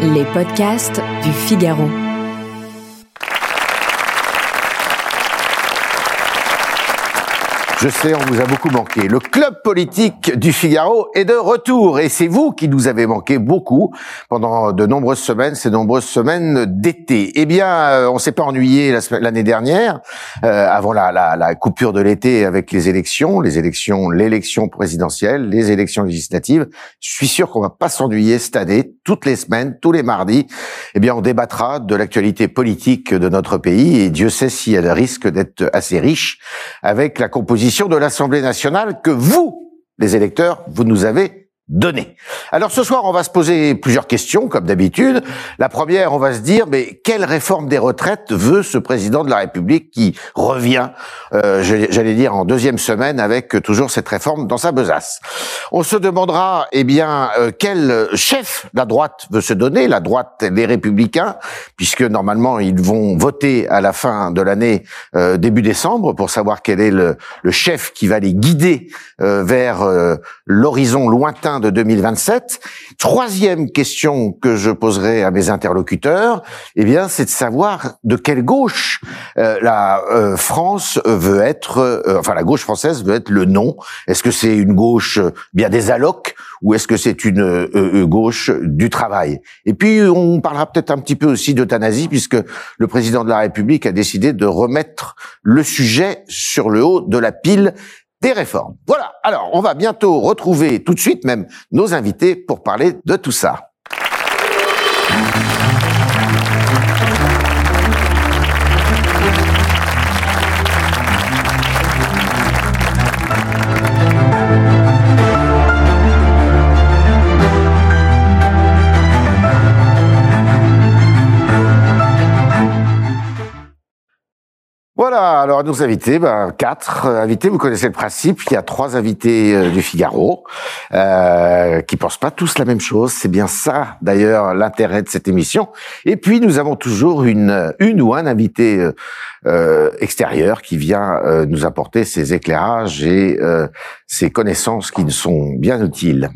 Les podcasts du Figaro. Je sais, on vous a beaucoup manqué. Le club politique du Figaro est de retour et c'est vous qui nous avez manqué beaucoup pendant de nombreuses semaines, ces nombreuses semaines d'été. Eh bien, euh, on s'est pas ennuyé l'année dernière, euh, avant la, la, la, coupure de l'été avec les élections, les élections, l'élection présidentielle, les élections législatives. Je suis sûr qu'on va pas s'ennuyer cette année, toutes les semaines, tous les mardis. Eh bien, on débattra de l'actualité politique de notre pays et Dieu sait si elle risque d'être assez riche avec la composition de l'Assemblée nationale que vous, les électeurs, vous nous avez Alors ce soir, on va se poser plusieurs questions, comme d'habitude. La première, on va se dire, mais quelle réforme des retraites veut ce président de la République qui revient, euh, j'allais dire, en deuxième semaine avec toujours cette réforme dans sa besace? On se demandera, eh bien, euh, quel chef la droite veut se donner, la droite, les républicains, puisque normalement, ils vont voter à la fin de l'année, euh, début décembre, pour savoir quel est le, le chef qui va les guider vers l'horizon lointain de 2027. Troisième question que je poserai à mes interlocuteurs, eh bien, c'est de savoir de quelle gauche euh, la euh, France veut être, euh, enfin la gauche française veut être le nom. Est-ce que c'est une gauche bien des allocs ou est-ce que c'est une gauche du travail? Et puis on parlera peut-être un petit peu aussi d'euthanasie puisque le président de la République a décidé de remettre le sujet sur le haut de la pile des réformes. Voilà, alors on va bientôt retrouver tout de suite même nos invités pour parler de tout ça. Voilà, alors nos invités, ben, quatre euh, invités, vous connaissez le principe, il y a trois invités euh, du Figaro, euh, qui pensent pas tous la même chose, c'est bien ça d'ailleurs l'intérêt de cette émission. Et puis nous avons toujours une, une ou un invité euh, extérieur qui vient nous apporter ses éclairages et ses connaissances qui nous sont bien utiles.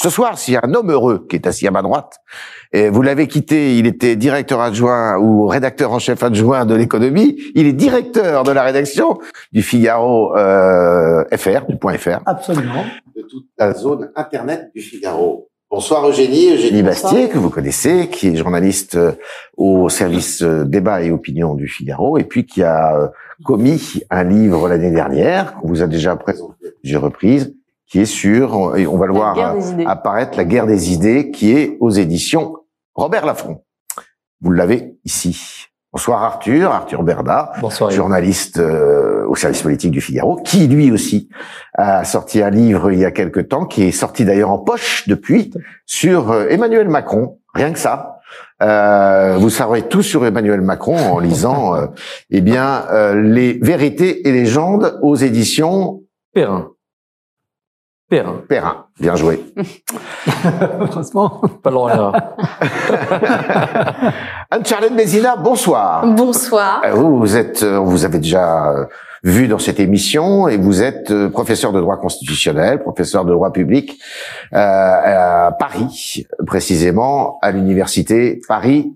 Ce soir, s'il y a un homme heureux qui est assis à ma droite, et vous l'avez quitté, il était directeur adjoint ou rédacteur en chef adjoint de l'économie, il est directeur de la rédaction du Figaro euh, FR, du point FR. Absolument. De toute la zone Internet du Figaro. Bonsoir Eugénie, Eugénie Bastier, que vous connaissez, qui est journaliste euh, au service euh, débat et opinion du Figaro, et puis qui a euh, commis un livre l'année dernière, qu'on vous a déjà présenté à plusieurs reprises, qui est sur, on va le voir euh, apparaître, La guerre des idées, qui est aux éditions Robert Laffont. Vous l'avez ici. Bonsoir Arthur, Arthur Berda, Bonsoir, journaliste euh, au service politique du Figaro, qui lui aussi a sorti un livre il y a quelque temps, qui est sorti d'ailleurs en poche depuis, sur euh, Emmanuel Macron, rien que ça. Euh, vous saurez tout sur Emmanuel Macron en lisant, eh bien, les vérités et légendes aux éditions Perrin. Perrin. Perrin. Bien joué. Franchement, pas loin là. Anne-Charlotte Mézina, bonsoir. Bonsoir. Euh, vous, vous êtes, euh, vous avez déjà euh, vu dans cette émission et vous êtes professeur de droit constitutionnel, professeur de droit public euh, à Paris, précisément à l'université Paris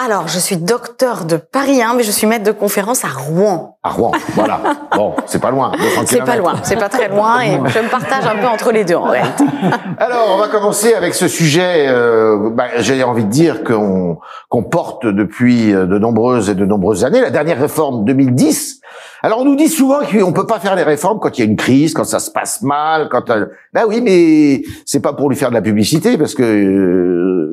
alors, je suis docteur de Paris 1, mais je suis maître de conférence à Rouen. À Rouen, voilà. Bon, c'est pas loin. C'est pas loin, c'est pas très loin, et je me partage un peu entre les deux en réalité. Alors, on va commencer avec ce sujet. Euh, bah, J'ai envie de dire qu'on qu'on porte depuis de nombreuses et de nombreuses années. La dernière réforme 2010. Alors, on nous dit souvent qu'on peut pas faire les réformes quand il y a une crise, quand ça se passe mal, quand. Euh... Ben oui, mais c'est pas pour lui faire de la publicité, parce que. Euh,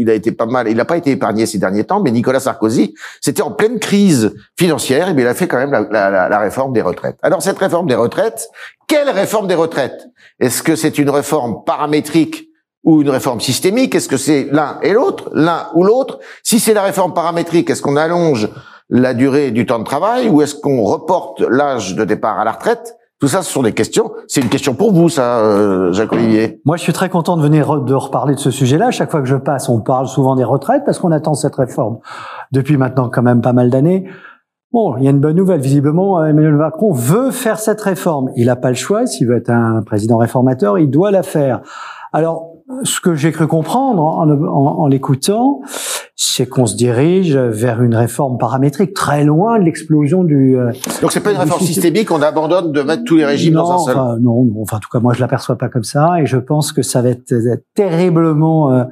il a été pas mal, il n'a pas été épargné ces derniers temps, mais Nicolas Sarkozy, c'était en pleine crise financière, et bien il a fait quand même la, la, la, réforme des retraites. Alors cette réforme des retraites, quelle réforme des retraites? Est-ce que c'est une réforme paramétrique ou une réforme systémique? Est-ce que c'est l'un et l'autre, l'un ou l'autre? Si c'est la réforme paramétrique, est-ce qu'on allonge la durée du temps de travail ou est-ce qu'on reporte l'âge de départ à la retraite? Tout ça, ce sont des questions. C'est une question pour vous, ça, euh, Jacques Olivier. Moi, je suis très content de venir de reparler de ce sujet-là. Chaque fois que je passe, on parle souvent des retraites parce qu'on attend cette réforme depuis maintenant quand même pas mal d'années. Bon, il y a une bonne nouvelle. Visiblement, Emmanuel Macron veut faire cette réforme. Il n'a pas le choix. S'il veut être un président réformateur, il doit la faire. Alors, ce que j'ai cru comprendre en, en, en l'écoutant, c'est qu'on se dirige vers une réforme paramétrique très loin de l'explosion du. Euh, Donc c'est pas une réforme systémique, on abandonne de mettre tous les régimes non, dans un seul. Enfin, non, enfin en tout cas moi je l'aperçois pas comme ça et je pense que ça va être terriblement euh,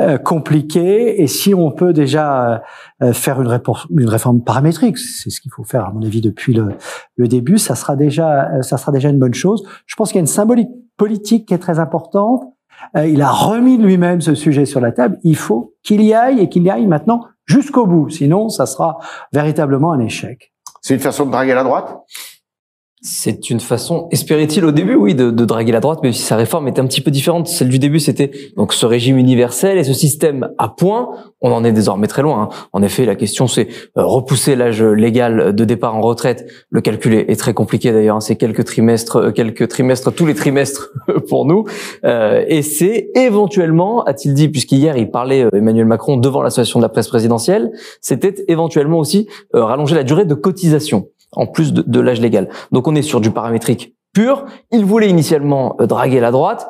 euh, compliqué et si on peut déjà euh, faire une, une réforme paramétrique, c'est ce qu'il faut faire à mon avis depuis le, le début, ça sera déjà ça sera déjà une bonne chose. Je pense qu'il y a une symbolique politique qui est très importante euh, il a remis lui-même ce sujet sur la table. Il faut qu'il y aille et qu'il y aille maintenant jusqu'au bout. Sinon, ça sera véritablement un échec. C'est une façon de draguer la droite? C'est une façon, espérait-il au début, oui, de, de, draguer la droite, mais si sa réforme était un petit peu différente. Celle du début, c'était donc ce régime universel et ce système à point. On en est désormais très loin. Hein. En effet, la question, c'est euh, repousser l'âge légal de départ en retraite. Le calcul est, très compliqué d'ailleurs. Hein. C'est quelques trimestres, euh, quelques trimestres, tous les trimestres pour nous. Euh, et c'est éventuellement, a-t-il dit, puisqu'hier il parlait Emmanuel Macron devant l'association de la presse présidentielle, c'était éventuellement aussi rallonger la durée de cotisation en plus de, l'âge légal. Donc on est sur du paramétrique pur. Il voulait initialement euh, draguer la droite.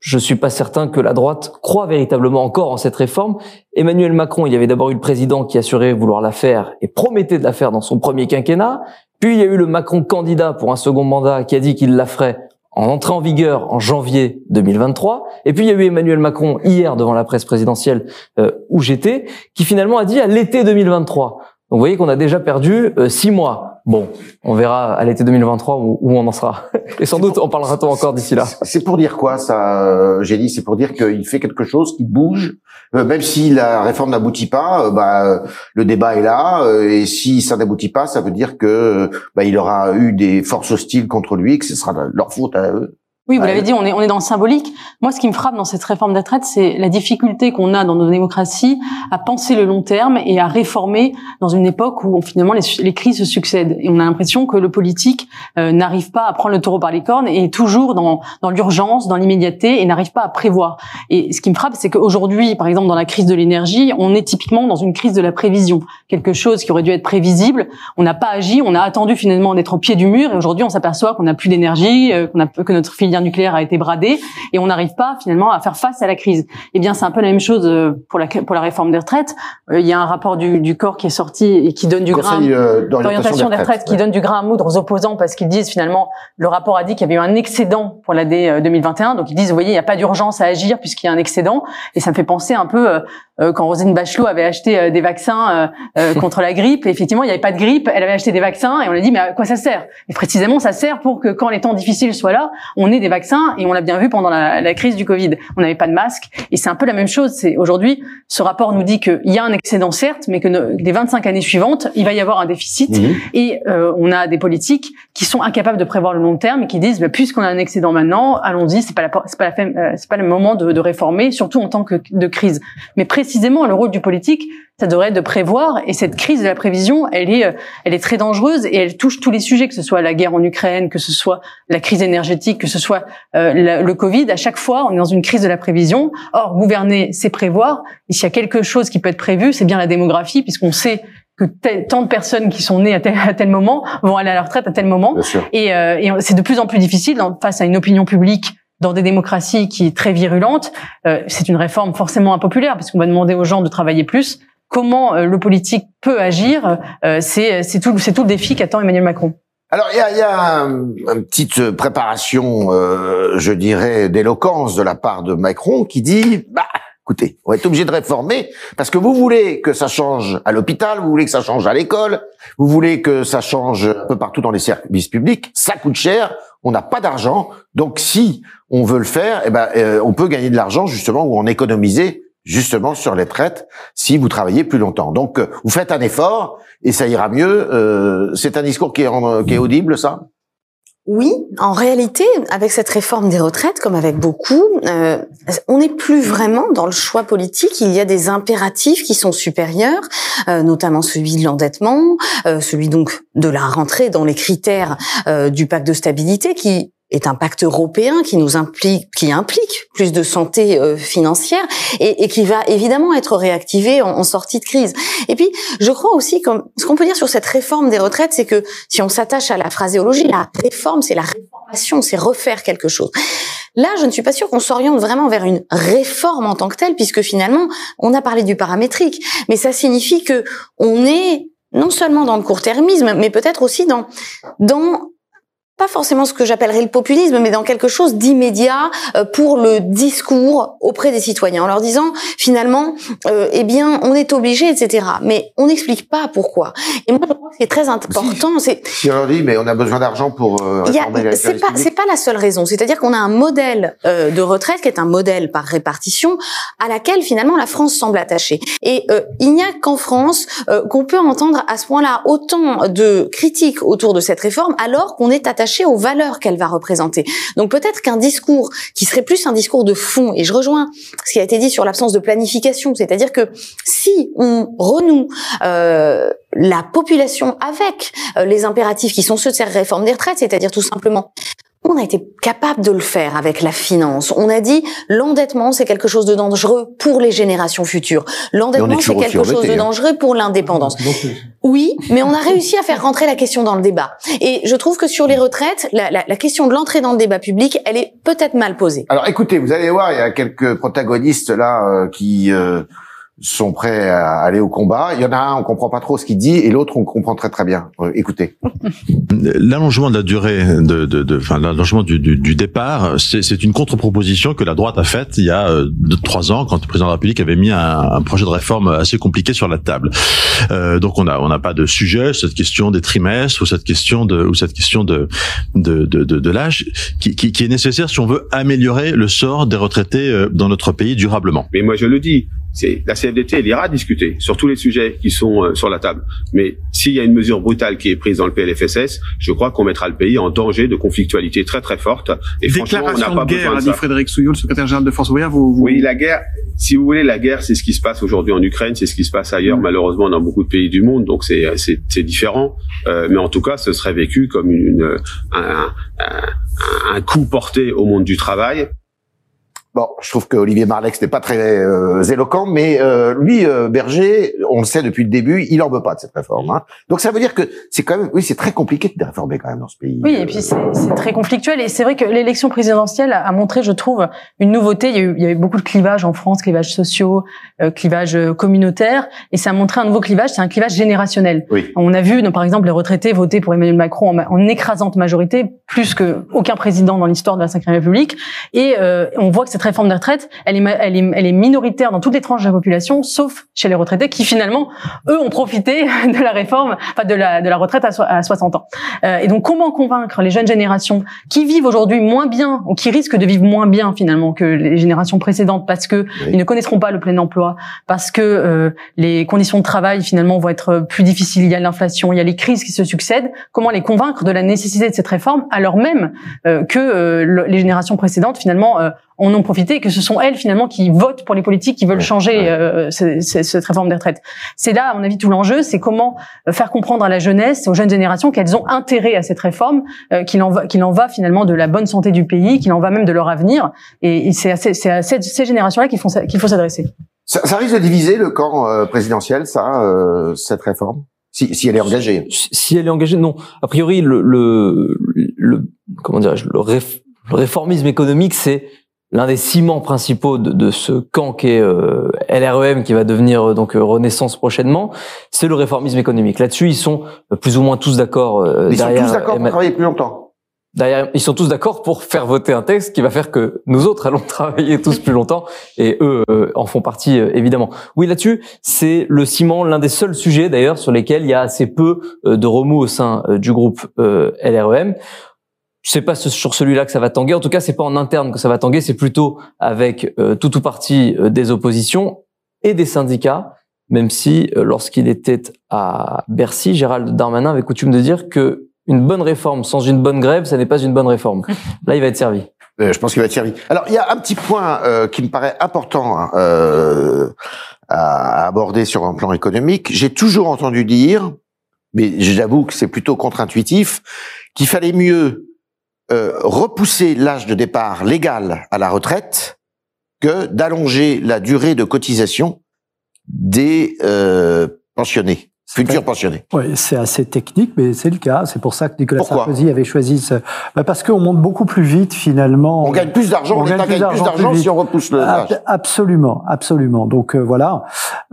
Je suis pas certain que la droite croit véritablement encore en cette réforme. Emmanuel Macron, il y avait d'abord eu le président qui assurait vouloir la faire et promettait de la faire dans son premier quinquennat. Puis il y a eu le Macron candidat pour un second mandat qui a dit qu'il la ferait en entrée en vigueur en janvier 2023. Et puis il y a eu Emmanuel Macron hier devant la presse présidentielle euh, où j'étais, qui finalement a dit à l'été 2023. Donc vous voyez qu'on a déjà perdu euh, six mois. Bon, on verra à l'été 2023 où, où, on en sera. Et sans doute, on parlera-t-on encore d'ici là. C'est pour dire quoi ça, euh, J'ai dit, c'est pour dire qu'il fait quelque chose qui bouge, euh, même si la réforme n'aboutit pas. bah, le débat est là, et si ça n'aboutit pas, ça veut dire que bah, il aura eu des forces hostiles contre lui, que ce sera leur faute à eux. Oui, vous l'avez dit, on est, on est dans le symbolique. Moi, ce qui me frappe dans cette réforme retraites, c'est la difficulté qu'on a dans nos démocraties à penser le long terme et à réformer dans une époque où finalement les, les crises se succèdent. Et on a l'impression que le politique euh, n'arrive pas à prendre le taureau par les cornes et est toujours dans, dans l'urgence, dans l'immédiateté et n'arrive pas à prévoir. Et ce qui me frappe, c'est qu'aujourd'hui, par exemple, dans la crise de l'énergie, on est typiquement dans une crise de la prévision. Quelque chose qui aurait dû être prévisible, on n'a pas agi, on a attendu finalement d'être au pied du mur et aujourd'hui, on s'aperçoit qu'on n'a plus d'énergie, euh, qu'on a que notre nucléaire a été bradée et on n'arrive pas finalement à faire face à la crise. Eh bien, c'est un peu la même chose euh, pour la pour la réforme des retraites. Euh, il y a un rapport du, du corps qui est sorti et qui donne du grain euh, d'orientation des retraites, qui donne du grain à moudre aux opposants parce qu'ils disent finalement le rapport a dit qu'il y avait eu un excédent pour l'année 2021. Donc ils disent vous voyez il n'y a pas d'urgence à agir puisqu'il y a un excédent et ça me fait penser un peu quand Rosine Bachelot avait acheté des vaccins contre la grippe. Et effectivement il n'y avait pas de grippe, elle avait acheté des vaccins et on a dit mais à quoi ça sert? Et précisément ça sert pour que quand les temps difficiles soient là, on ait des vaccins et on l'a bien vu pendant la, la, crise du Covid. On n'avait pas de masque et c'est un peu la même chose. C'est aujourd'hui, ce rapport nous dit qu'il y a un excédent certes, mais que les 25 années suivantes, il va y avoir un déficit mhm. et euh, on a des politiques qui sont incapables de prévoir le long terme et qui disent bah, puisqu'on a un excédent maintenant, allons-y, c'est pas la, c'est pas la, euh, c'est pas le moment de, de réformer, surtout en tant que de crise. Mais précisément, le rôle du politique, ça devrait être de prévoir. Et cette crise de la prévision, elle est, euh, elle est très dangereuse et elle touche tous les sujets, que ce soit la guerre en Ukraine, que ce soit la crise énergétique, que ce soit euh, le Covid. À chaque fois, on est dans une crise de la prévision. Or, gouverner, c'est prévoir. Et s'il y a quelque chose qui peut être prévu, c'est bien la démographie, puisqu'on sait que tant de personnes qui sont nées à tel, à tel, moment vont aller à la retraite à tel moment. Et, euh, et c'est de plus en plus difficile face à une opinion publique dans des démocraties qui est très virulente. Euh, c'est une réforme forcément impopulaire parce qu'on va demander aux gens de travailler plus comment euh, le politique peut agir, euh, c'est tout, tout le défi qu'attend Emmanuel Macron. Alors il y a, y a une petite préparation, euh, je dirais, d'éloquence de la part de Macron qui dit, bah, écoutez, on être obligé de réformer parce que vous voulez que ça change à l'hôpital, vous voulez que ça change à l'école, vous voulez que ça change un peu partout dans les services publics, ça coûte cher, on n'a pas d'argent, donc si on veut le faire, eh ben, on peut gagner de l'argent justement ou en économiser justement sur les traites si vous travaillez plus longtemps. Donc, euh, vous faites un effort et ça ira mieux. Euh, c'est un discours qui est, qui est audible, ça? Oui, en réalité, avec cette réforme des retraites, comme avec beaucoup, euh, on n'est plus vraiment dans le choix politique. Il y a des impératifs qui sont supérieurs, euh, notamment celui de l'endettement, euh, celui donc de la rentrée dans les critères du pacte de stabilité, qui est un pacte européen qui nous implique, qui implique plus de santé euh, financière et, et, qui va évidemment être réactivé en, en, sortie de crise. Et puis, je crois aussi, comme ce qu'on peut dire sur cette réforme des retraites, c'est que si on s'attache à la phraséologie, la réforme, c'est la réformation, c'est refaire quelque chose. Là, je ne suis pas sûre qu'on s'oriente vraiment vers une réforme en tant que telle, puisque finalement, on a parlé du paramétrique, mais ça signifie que on est non seulement dans le court-termisme, mais peut-être aussi dans dans pas forcément ce que j'appellerais le populisme, mais dans quelque chose d'immédiat euh, pour le discours auprès des citoyens, en leur disant finalement, euh, eh bien, on est obligé, etc. Mais on n'explique pas pourquoi. Et moi, je crois que c'est très important. C'est si on leur dit, mais on a besoin d'argent pour euh, c'est pas c'est pas la seule raison. C'est-à-dire qu'on a un modèle euh, de retraite qui est un modèle par répartition à laquelle finalement la France semble attachée. Et euh, il n'y a qu'en France qu'on peut entendre à ce point-là autant de critiques autour de cette réforme, alors qu'on est attaché aux valeurs qu'elle va représenter. Donc peut-être qu'un discours qui serait plus un discours de fond, et je rejoins ce qui a été dit sur l'absence de planification, c'est-à-dire que si on renoue euh, la population avec euh, les impératifs qui sont ceux de cette réforme des retraites, c'est-à-dire tout simplement on a été capable de le faire avec la finance. On a dit l'endettement c'est quelque chose de dangereux pour les générations futures. L'endettement c'est quelque chose de hein. dangereux pour l'indépendance. Oui, mais on a réussi à faire rentrer la question dans le débat. Et je trouve que sur les retraites, la, la, la question de l'entrée dans le débat public, elle est peut-être mal posée. Alors écoutez, vous allez voir, il y a quelques protagonistes là euh, qui euh, sont prêts à aller au combat. Il y en a un, on comprend pas trop ce qu'il dit, et l'autre, on comprend très très bien. Euh, écoutez. L'allongement de la durée, de, de, de enfin l'allongement du, du, du, départ, c'est une contre-proposition que la droite a faite il y a euh, deux, trois ans, quand le président de la République avait mis un, un projet de réforme assez compliqué sur la table. Euh, donc on a on n'a pas de sujet cette question des trimestres ou cette question de ou cette question de de de, de, de l'âge qui, qui, qui est nécessaire si on veut améliorer le sort des retraités euh, dans notre pays durablement. Mais moi je le dis, c'est la CFDT, elle ira discuter sur tous les sujets qui sont euh, sur la table. Mais s'il y a une mesure brutale qui est prise dans le PLFSS, je crois qu'on mettra le pays en danger de conflictualité très très forte. Et Déclaration on n'a pas de guerre, a dit Frédéric Souillot, le secrétaire général de Force ouvrière. Vous, Oui, la guerre. Si vous voulez, la guerre, c'est ce qui se passe aujourd'hui en Ukraine, c'est ce qui se passe ailleurs, mm. malheureusement, dans beaucoup de pays du monde. Donc c'est c'est différent. Euh, mais en tout cas, ce serait vécu comme une, un, un, un coup porté au monde du travail. Bon, je trouve que Olivier Marlex n'est pas très euh, éloquent, mais euh, lui, euh, Berger, on le sait depuis le début, il en veut pas de cette réforme. Hein. Donc ça veut dire que c'est quand même, oui, c'est très compliqué de réformer quand même dans ce pays. Oui, et puis c'est très conflictuel. Et c'est vrai que l'élection présidentielle a montré, je trouve, une nouveauté. Il y a eu, il y a eu beaucoup de clivages en France, clivages sociaux, clivages communautaires, et ça a montré un nouveau clivage. C'est un clivage générationnel. Oui. On a vu, par exemple, les retraités voter pour Emmanuel Macron en, en écrasante majorité, plus que aucun président dans l'histoire de la Ve République, et on voit que cette réforme des retraites, elle est, elle, est, elle est minoritaire dans toutes les tranches de la population, sauf chez les retraités qui finalement, eux, ont profité de la réforme, enfin de la, de la retraite à, à 60 ans. Euh, et donc, comment convaincre les jeunes générations qui vivent aujourd'hui moins bien ou qui risquent de vivre moins bien finalement que les générations précédentes parce que ils ne connaîtront pas le plein emploi, parce que euh, les conditions de travail finalement vont être plus difficiles. Il y a l'inflation, il y a les crises qui se succèdent. Comment les convaincre de la nécessité de cette réforme alors même euh, que euh, les générations précédentes finalement euh, en ont profité et que ce sont elles finalement qui votent pour les politiques qui veulent changer euh, cette réforme des retraites. C'est là, à mon avis, tout l'enjeu, c'est comment euh, faire comprendre à la jeunesse, aux jeunes générations qu'elles ont intérêt à cette réforme, euh, qu'il en va, qu'il en va finalement de la bonne santé du pays, qu'il en va même de leur avenir. Et, c'est à, ces, à ces générations-là qu'il faut, qu'il faut s'adresser. Ça, ça, risque de diviser le camp euh, présidentiel, ça, euh, cette réforme? Si, si elle est engagée. Si elle est engagée, non. A priori, le, le, le comment dirais-je, le, le réformisme économique, c'est l'un des ciments principaux de, de ce camp qui est euh, LREM, qui va devenir euh, donc euh, Renaissance prochainement, c'est le réformisme économique. Là-dessus, ils sont plus ou moins tous d'accord. ils sont tous d'accord pour travailler plus longtemps. Derrière, ils sont tous d'accord pour faire voter un texte qui va faire que nous autres allons travailler tous plus longtemps, et eux en font partie évidemment. Oui, là-dessus, c'est le ciment, l'un des seuls sujets d'ailleurs sur lesquels il y a assez peu de remous au sein du groupe LREM c'est pas sur celui-là que ça va tanguer. En tout cas, c'est pas en interne que ça va tanguer. C'est plutôt avec euh, tout ou partie euh, des oppositions et des syndicats. Même si, euh, lorsqu'il était à Bercy, Gérald Darmanin avait coutume de dire que une bonne réforme sans une bonne grève, ça n'est pas une bonne réforme. Là, il va être servi. je pense qu'il va être servi. Alors, il y a un petit point qui me paraît important hein, à aborder sur un plan économique. J'ai toujours entendu dire, mais j'avoue que c'est plutôt contre-intuitif, qu'il fallait mieux euh, repousser l'âge de départ légal à la retraite que d'allonger la durée de cotisation des euh, pensionnés futurs pensionnés. Oui, c'est assez technique, mais c'est le cas. C'est pour ça que Nicolas Sarkozy avait choisi ce. Bah parce qu'on monte beaucoup plus vite finalement. On gagne plus d'argent, on, gagne plus d'argent si on repousse le Absolument, absolument. Donc euh, voilà,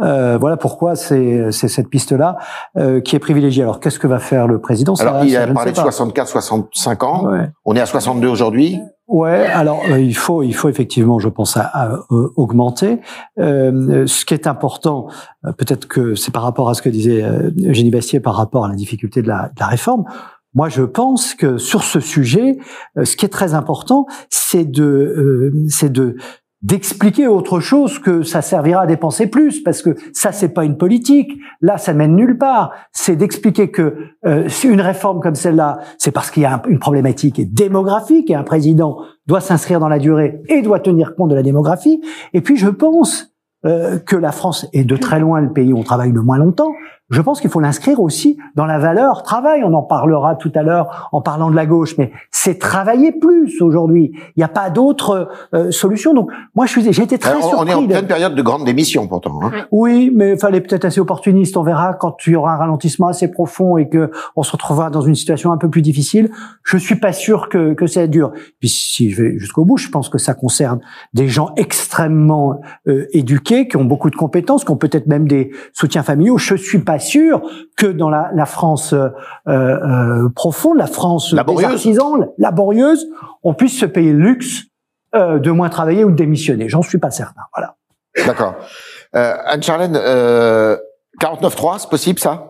euh, voilà pourquoi c'est c'est cette piste-là euh, qui est privilégiée. Alors qu'est-ce que va faire le président? Alors il a parlé de 64, 65 ans. On est à 62 aujourd'hui. Ouais, alors euh, il faut il faut effectivement, je pense, à, euh, augmenter. Euh, ce qui est important, euh, peut-être que c'est par rapport à ce que disait Eugénie Bastier par rapport à la difficulté de la, de la réforme. Moi, je pense que sur ce sujet, ce qui est très important, c'est de c'est de d'expliquer autre chose que ça servira à dépenser plus parce que ça c'est pas une politique. Là ça mène nulle part. C'est d'expliquer que euh, une réforme comme celle-là c'est parce qu'il y a une problématique démographique et un président doit s'inscrire dans la durée et doit tenir compte de la démographie. Et puis je pense euh, que la France est de très loin le pays où on travaille le moins longtemps je pense qu'il faut l'inscrire aussi dans la valeur travail. On en parlera tout à l'heure en parlant de la gauche, mais c'est travailler plus aujourd'hui. Il n'y a pas d'autre euh, solution. Donc moi, je suis, j'ai été très surpris. On est en pleine période de grande démission pourtant. Hein. Oui, mais fallait peut-être assez opportuniste. On verra quand il y aura un ralentissement assez profond et que on se retrouvera dans une situation un peu plus difficile. Je suis pas sûr que que ça dure. Puis si je vais jusqu'au bout, je pense que ça concerne des gens extrêmement euh, éduqués, qui ont beaucoup de compétences, qui ont peut-être même des soutiens familiaux. Je suis pas sûr que dans la, la France euh, euh, profonde, la France laborieuse. des artisans, laborieuse, on puisse se payer le luxe euh, de moins travailler ou de démissionner. J'en suis pas certain. Voilà. D'accord. Euh, Anne-Charlène, euh, 49.3, c'est possible ça?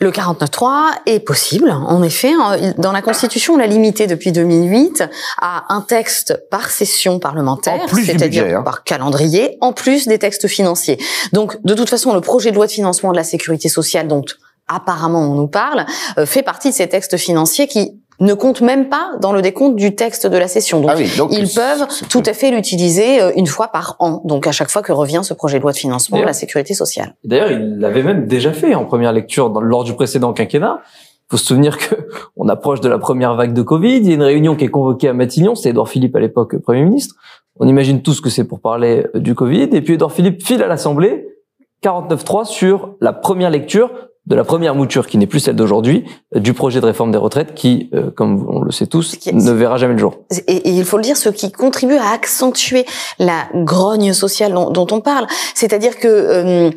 Le 49.3 est possible, en effet. Hein. Dans la Constitution, on l'a limité depuis 2008 à un texte par session parlementaire, c'est-à-dire hein. par calendrier, en plus des textes financiers. Donc, de toute façon, le projet de loi de financement de la sécurité sociale, dont apparemment on nous parle, euh, fait partie de ces textes financiers qui ne compte même pas dans le décompte du texte de la session. Donc, ah ils peuvent tout à fait l'utiliser euh, une fois par an. Donc, à chaque fois que revient ce projet de loi de financement de la sécurité sociale. D'ailleurs, il l'avait même déjà fait en première lecture dans, lors du précédent quinquennat. Il faut se souvenir que on approche de la première vague de Covid. Il y a une réunion qui est convoquée à Matignon. C'est Edouard Philippe à l'époque Premier ministre. On imagine tous que c'est pour parler euh, du Covid. Et puis Edouard Philippe file à l'Assemblée 49.3 sur la première lecture de la première mouture qui n'est plus celle d'aujourd'hui, euh, du projet de réforme des retraites qui, euh, comme on le sait tous, ne verra jamais le jour. Et, il faut le dire, ce qui contribue à accentuer la grogne sociale dont, on parle, c'est-à-dire que euh,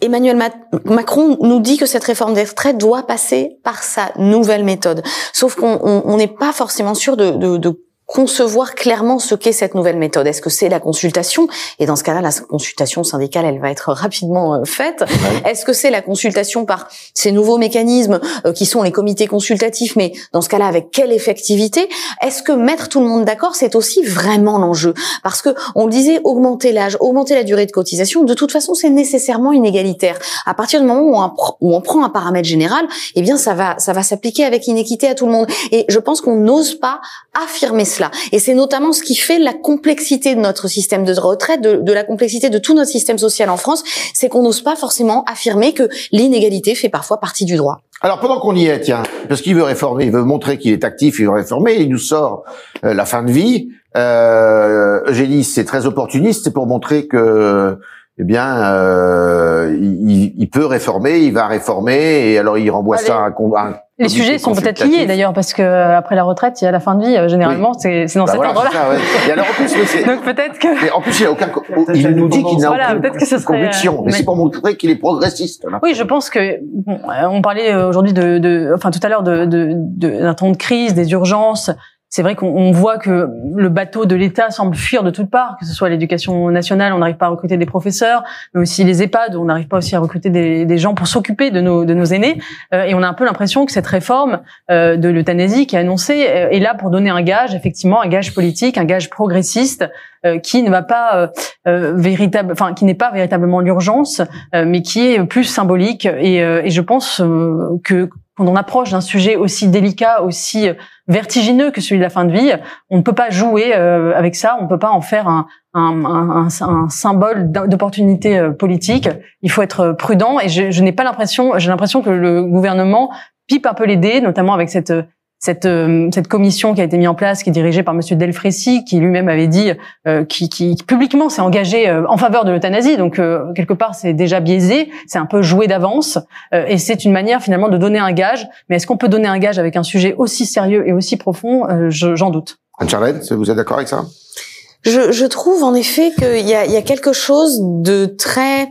Emmanuel Macron nous dit que cette réforme des retraites doit passer par sa nouvelle méthode. Sauf qu'on n'est pas forcément sûr de, de, de concevoir clairement ce qu'est cette nouvelle méthode. Est-ce que c'est la consultation? Et dans ce cas-là, la consultation syndicale, elle va être rapidement euh, faite. Est-ce que c'est la consultation par ces nouveaux mécanismes euh, qui sont les comités consultatifs, mais dans ce cas-là, avec quelle effectivité? Est-ce que mettre tout le monde d'accord, c'est aussi vraiment l'enjeu? Parce que on le disait, augmenter l'âge, augmenter la durée de cotisation, de toute façon, c'est nécessairement inégalitaire. À partir du moment où on, où on prend un paramètre général, eh bien, ça va, ça va s'appliquer avec inéquité à tout le monde. Et je pense qu'on n'ose pas affirmer et c'est notamment ce qui fait la complexité de notre système de retraite, de, la complexité de tout notre système social en France, c'est qu'on n'ose pas forcément affirmer que l'inégalité fait parfois partie du droit. Alors pendant qu'on y est, tiens, parce qu'il veut réformer, il veut montrer qu'il est actif, il veut réformer, il nous sort euh, la fin de vie. Euh, Eugénie, c'est très opportuniste, c'est pour montrer que eh bien, euh, il, peut réformer, il va réformer, et alors il renvoie ça à un, les sujets sont peut-être liés d'ailleurs parce que euh, après la retraite, il y a la fin de vie. Euh, généralement, c'est dans bah cet ordre-là. Donc peut-être que. Mais en plus, il a aucun. Il nous dit qu'il n'a voilà, aucune que ce serait... conviction. Mais, c'est pour montrer qu'il est progressiste. Là. Oui, je pense que bon, on parlait aujourd'hui de, de, enfin tout à l'heure de d'un de, de, temps de crise, des urgences c'est vrai qu'on voit que le bateau de l'État semble fuir de toutes parts, que ce soit l'éducation nationale, on n'arrive pas à recruter des professeurs, mais aussi les EHPAD, on n'arrive pas aussi à recruter des, des gens pour s'occuper de nos, de nos aînés. Euh, et on a un peu l'impression que cette réforme euh, de l'euthanasie qui est annoncée euh, est là pour donner un gage, effectivement, un gage politique, un gage progressiste, qui ne va pas véritable, enfin qui n'est pas véritablement l'urgence, mais qui est plus symbolique. Et, et je pense que quand on approche d'un sujet aussi délicat, aussi vertigineux que celui de la fin de vie, on ne peut pas jouer euh, avec ça, on ne peut pas en faire un symbole d'opportunité euh, politique. Il faut être prudent et je, je n'ai pas l'impression, j'ai l'impression que le gouvernement pipe un peu les dés, notamment avec cette cette cette commission qui a été mise en place, qui est dirigée par Monsieur Delfrécy, qui lui-même avait dit, qui, qui, publiquement s'est engagé en faveur de l'euthanasie. Donc quelque part, c'est déjà biaisé, c'est un peu joué d'avance, et c'est une manière finalement de donner un gage. Mais est-ce qu'on peut donner un gage avec un sujet aussi sérieux et aussi profond? J'en doute. Anne-Charlène, vous êtes d'accord avec ça? Je, je, trouve en effet qu'il y a, y a quelque chose de très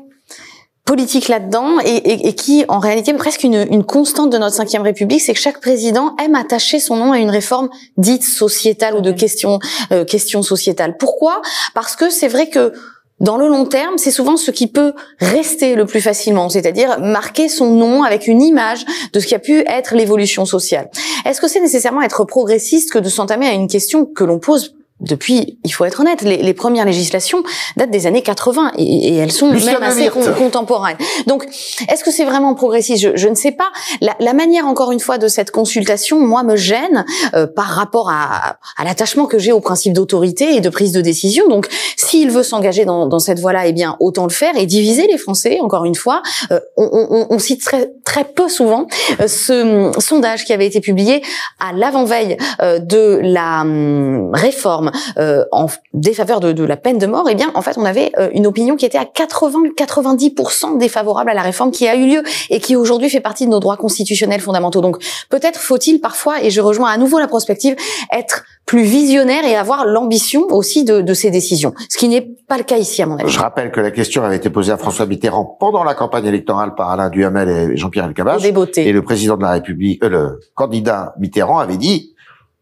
politique là-dedans et, et, et, qui, en réalité, est presque une, une constante de notre cinquième République, c'est que chaque président aime attacher son nom à une réforme dite sociétale ou de question euh, question sociétale. Pourquoi? Parce que c'est vrai que dans le long terme, c'est souvent ce qui peut rester le plus facilement, c'est-à-dire marquer son nom avec une image de ce qui a pu être l'évolution sociale. Est-ce que c'est nécessairement être progressiste que de s'entamer à une question que l'on pose depuis, il faut être honnête, les, les, premières législations datent des années 80 et, et elles sont même assez contemporaines. Donc, est-ce que c'est vraiment progressiste? Je, je, ne sais pas. La, la, manière, encore une fois, de cette consultation, moi, me gêne euh, par rapport à, à l'attachement que j'ai au principe d'autorité et de prise de décision. Donc, s'il veut s'engager dans, dans, cette voie-là, eh bien, autant le faire et diviser les Français. Encore une fois, euh, on, on, on, cite très, très peu souvent euh, ce sondage qui avait été publié à l'avant-veille de la hum, réforme euh, en défaveur de, de, la peine de mort, eh bien, en fait, on avait euh, une opinion qui était à 80-90% défavorable à la réforme qui a eu lieu et qui aujourd'hui fait partie de nos droits constitutionnels fondamentaux. Donc, peut-être faut-il parfois, et je rejoins à nouveau la prospective, être plus visionnaire et avoir l'ambition aussi de, de, ces décisions, ce qui n'est pas le cas ici à mon avis. Je rappelle que la question avait été posée à François Mitterrand pendant la campagne électorale par Alain Duhamel et Jean-Pierre Elkabbach. Et le président de la République, euh, le candidat Mitterrand avait dit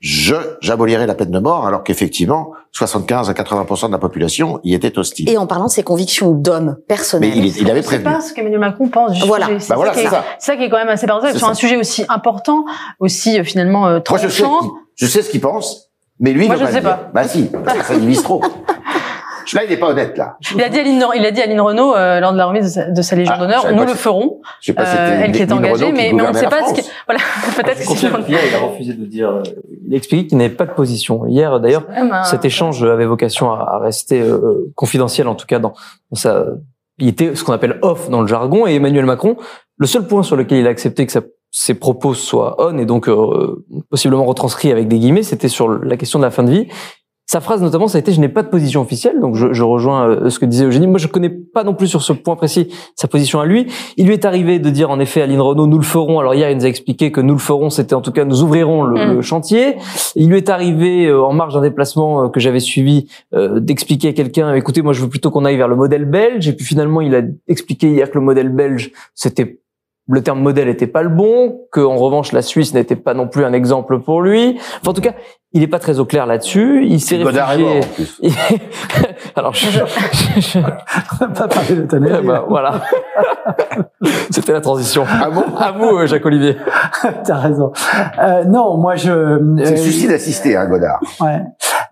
je j'abolirai la peine de mort, alors qu'effectivement 75 à 80% de la population y était hostile. Et en parlant de ses convictions d'homme personnel. Mais il, il avait prévenu. C'est pas ce qu'Emmanuel Macron pense du voilà. sujet. Bah voilà, c'est ça. ça. qui est quand même assez paradoxal sur un sujet aussi important, aussi euh, finalement euh, tranchant. Moi, je sais, je sais ce qu'il pense, mais lui, Moi, il je sais pas. Bah si, ça lui trop. Là, il n'est pas honnête, là. Il a dit à Aline, il a dit à Renault, euh, lors de la remise de sa, de sa Légion Ah, d'honneur, nous le que- ferons. Je sais pas si Euh, elle qui est Lynn engagée, qui mais, mais on ne sait pas ce qui, France. voilà, peut-être que c'est Hier, il a refusé de dire. euh, Il a expliqué qu'il n'avait pas de position. Hier, d'ailleurs, cet échange avait vocation à, à rester euh, confidentiel, en tout cas dans, dans sa. Il était ce qu'on appelle off dans le jargon. Et Emmanuel Macron, le seul point sur lequel il a accepté que ses propos soient on et donc euh, possiblement retranscrits avec des guillemets, c'était sur la question de la fin de vie. Sa phrase notamment, ça a été "Je n'ai pas de position officielle", donc je, je rejoins euh, ce que disait Eugénie. Moi, je connais pas non plus sur ce point précis sa position à lui. Il lui est arrivé de dire en effet à Aline Renault, nous le ferons. Alors hier, il nous a expliqué que nous le ferons, c'était en tout cas nous ouvrirons le, Mm. le chantier. Il lui est arrivé euh, en marge d'un déplacement euh, que j'avais suivi euh, d'expliquer à quelqu'un, écoutez, moi je veux plutôt qu'on aille vers le modèle belge. Et puis finalement, il a expliqué hier que le modèle belge, c'était le terme modèle était pas le bon, que en revanche la Suisse n'était pas non plus un exemple pour lui. Enfin, en tout cas, il est pas très au clair là-dessus. Il s'est Godard est réfugié. mort, en plus. Alors, je, je- je- On pas parlé d'euthanasie. Ouais, bah, voilà. C'était la transition. Ah bon À vous, euh, Jacques Olivier. T'as raison. Euh, non, moi je. C'est euh, suicide assisté, hein, Godard. Ouais.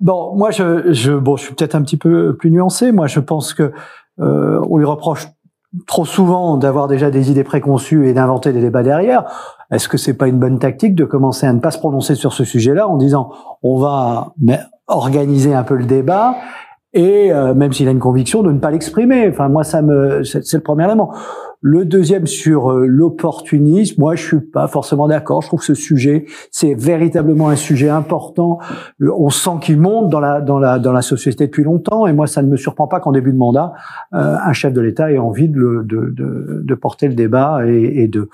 Bon, moi je, je, bon, je suis peut-être un petit peu plus nuancé. Moi, je pense que euh, on lui reproche trop souvent d'avoir déjà des idées préconçues et d'inventer des débats derrière. Est-ce que c'est pas une bonne tactique de commencer à ne pas se prononcer sur ce sujet-là en disant on va organiser un peu le débat et euh, même s'il a une conviction de ne pas l'exprimer? Enfin, moi, ça me, c'est le premier élément. Le deuxième sur euh, l'opportunisme, moi, je suis pas forcément d'accord. Je trouve que ce sujet, c'est véritablement un sujet important. Euh, On sent qu'il monte dans la dans la dans la société depuis longtemps, et moi, ça ne me surprend pas qu'en début de mandat, euh, un chef de l'État ait envie de, de, de, de porter le débat et, et de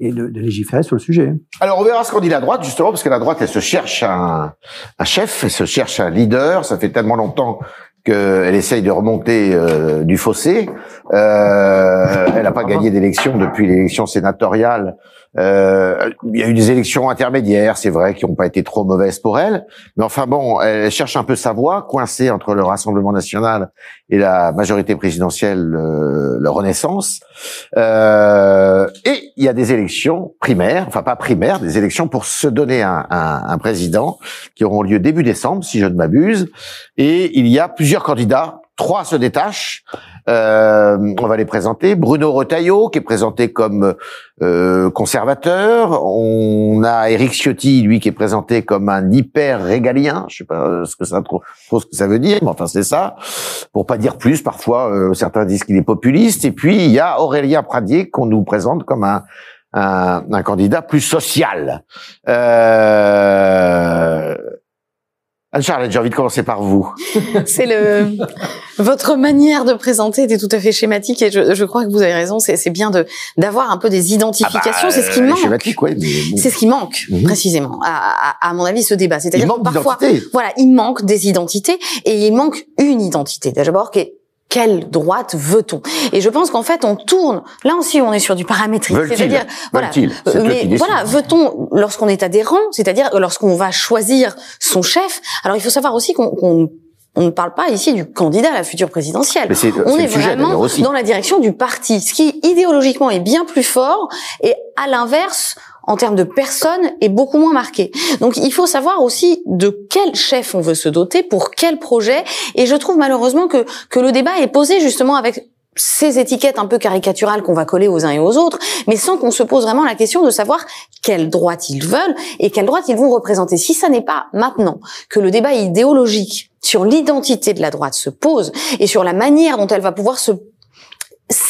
et de, de légiférer sur le sujet. Alors on verra ce qu'on dit la droite justement parce que la droite elle se cherche un, un chef, elle se cherche un leader. Ça fait tellement longtemps qu'elle essaye de remonter euh, du fossé. Euh, elle n'a pas gagné d'élection depuis l'élection sénatoriale. Euh, il y a eu des élections intermédiaires, c'est vrai, qui n'ont pas été trop mauvaises pour elle. Mais enfin bon, elle cherche un peu sa voie, coincée entre le Rassemblement national et la majorité présidentielle, euh, la Renaissance. Euh, et il y a des élections primaires, enfin pas primaires, des élections pour se donner un, un, un président qui auront lieu début décembre, si je ne m'abuse. Et il y a plusieurs candidats. Trois se détachent. Euh, on va les présenter. Bruno Retailleau, qui est présenté comme euh, conservateur. On a Éric Ciotti, lui, qui est présenté comme un hyper régalien. Je sais pas ce que ça trop ce que ça veut dire, mais enfin c'est ça. Pour pas dire plus, parfois euh, certains disent qu'il est populiste. Et puis il y a Aurélien Pradier qu'on nous présente comme un un, un candidat plus social. Euh... Anne-Charlotte, j'ai envie de commencer par vous. c'est le votre manière de présenter était tout à fait schématique et je, je crois que vous avez raison. C'est bien de d'avoir un peu des identifications. Ah bah, c'est ce qui manque. Schématique, ouais, bon. C'est ce qui manque Mhm. précisément. À, à, à mon avis, ce débat. C'est-à-dire parfois, voilà, il manque des identités et il manque une identité. D'abord, qui est quelle droite veut-on? Et je pense qu'en fait, on tourne. Là aussi, on est sur du paramétrique. C'est-à-dire, voilà. Mais voilà, veut-on, lorsqu'on est adhérent, c'est-à-dire lorsqu'on va choisir son chef. Alors, il faut savoir aussi qu'on qu'on- on ne parle pas ici du candidat à la future présidentielle. On est sujet, vraiment dans la direction du parti, ce qui idéologiquement est bien plus fort et à l'inverse, en termes de personnes, est beaucoup moins marqué. Donc il faut savoir aussi de quel chef on veut se doter, pour quel projet. Et je trouve malheureusement que, que le débat est posé justement avec ces étiquettes un peu caricaturales qu'on va coller aux uns et aux autres, mais sans qu'on se pose vraiment la question de savoir quelle droite ils veulent et quelle droite ils vont représenter. Si ça n'est pas maintenant que le débat idéologique sur l'identité de la droite se pose et sur la manière dont elle va pouvoir se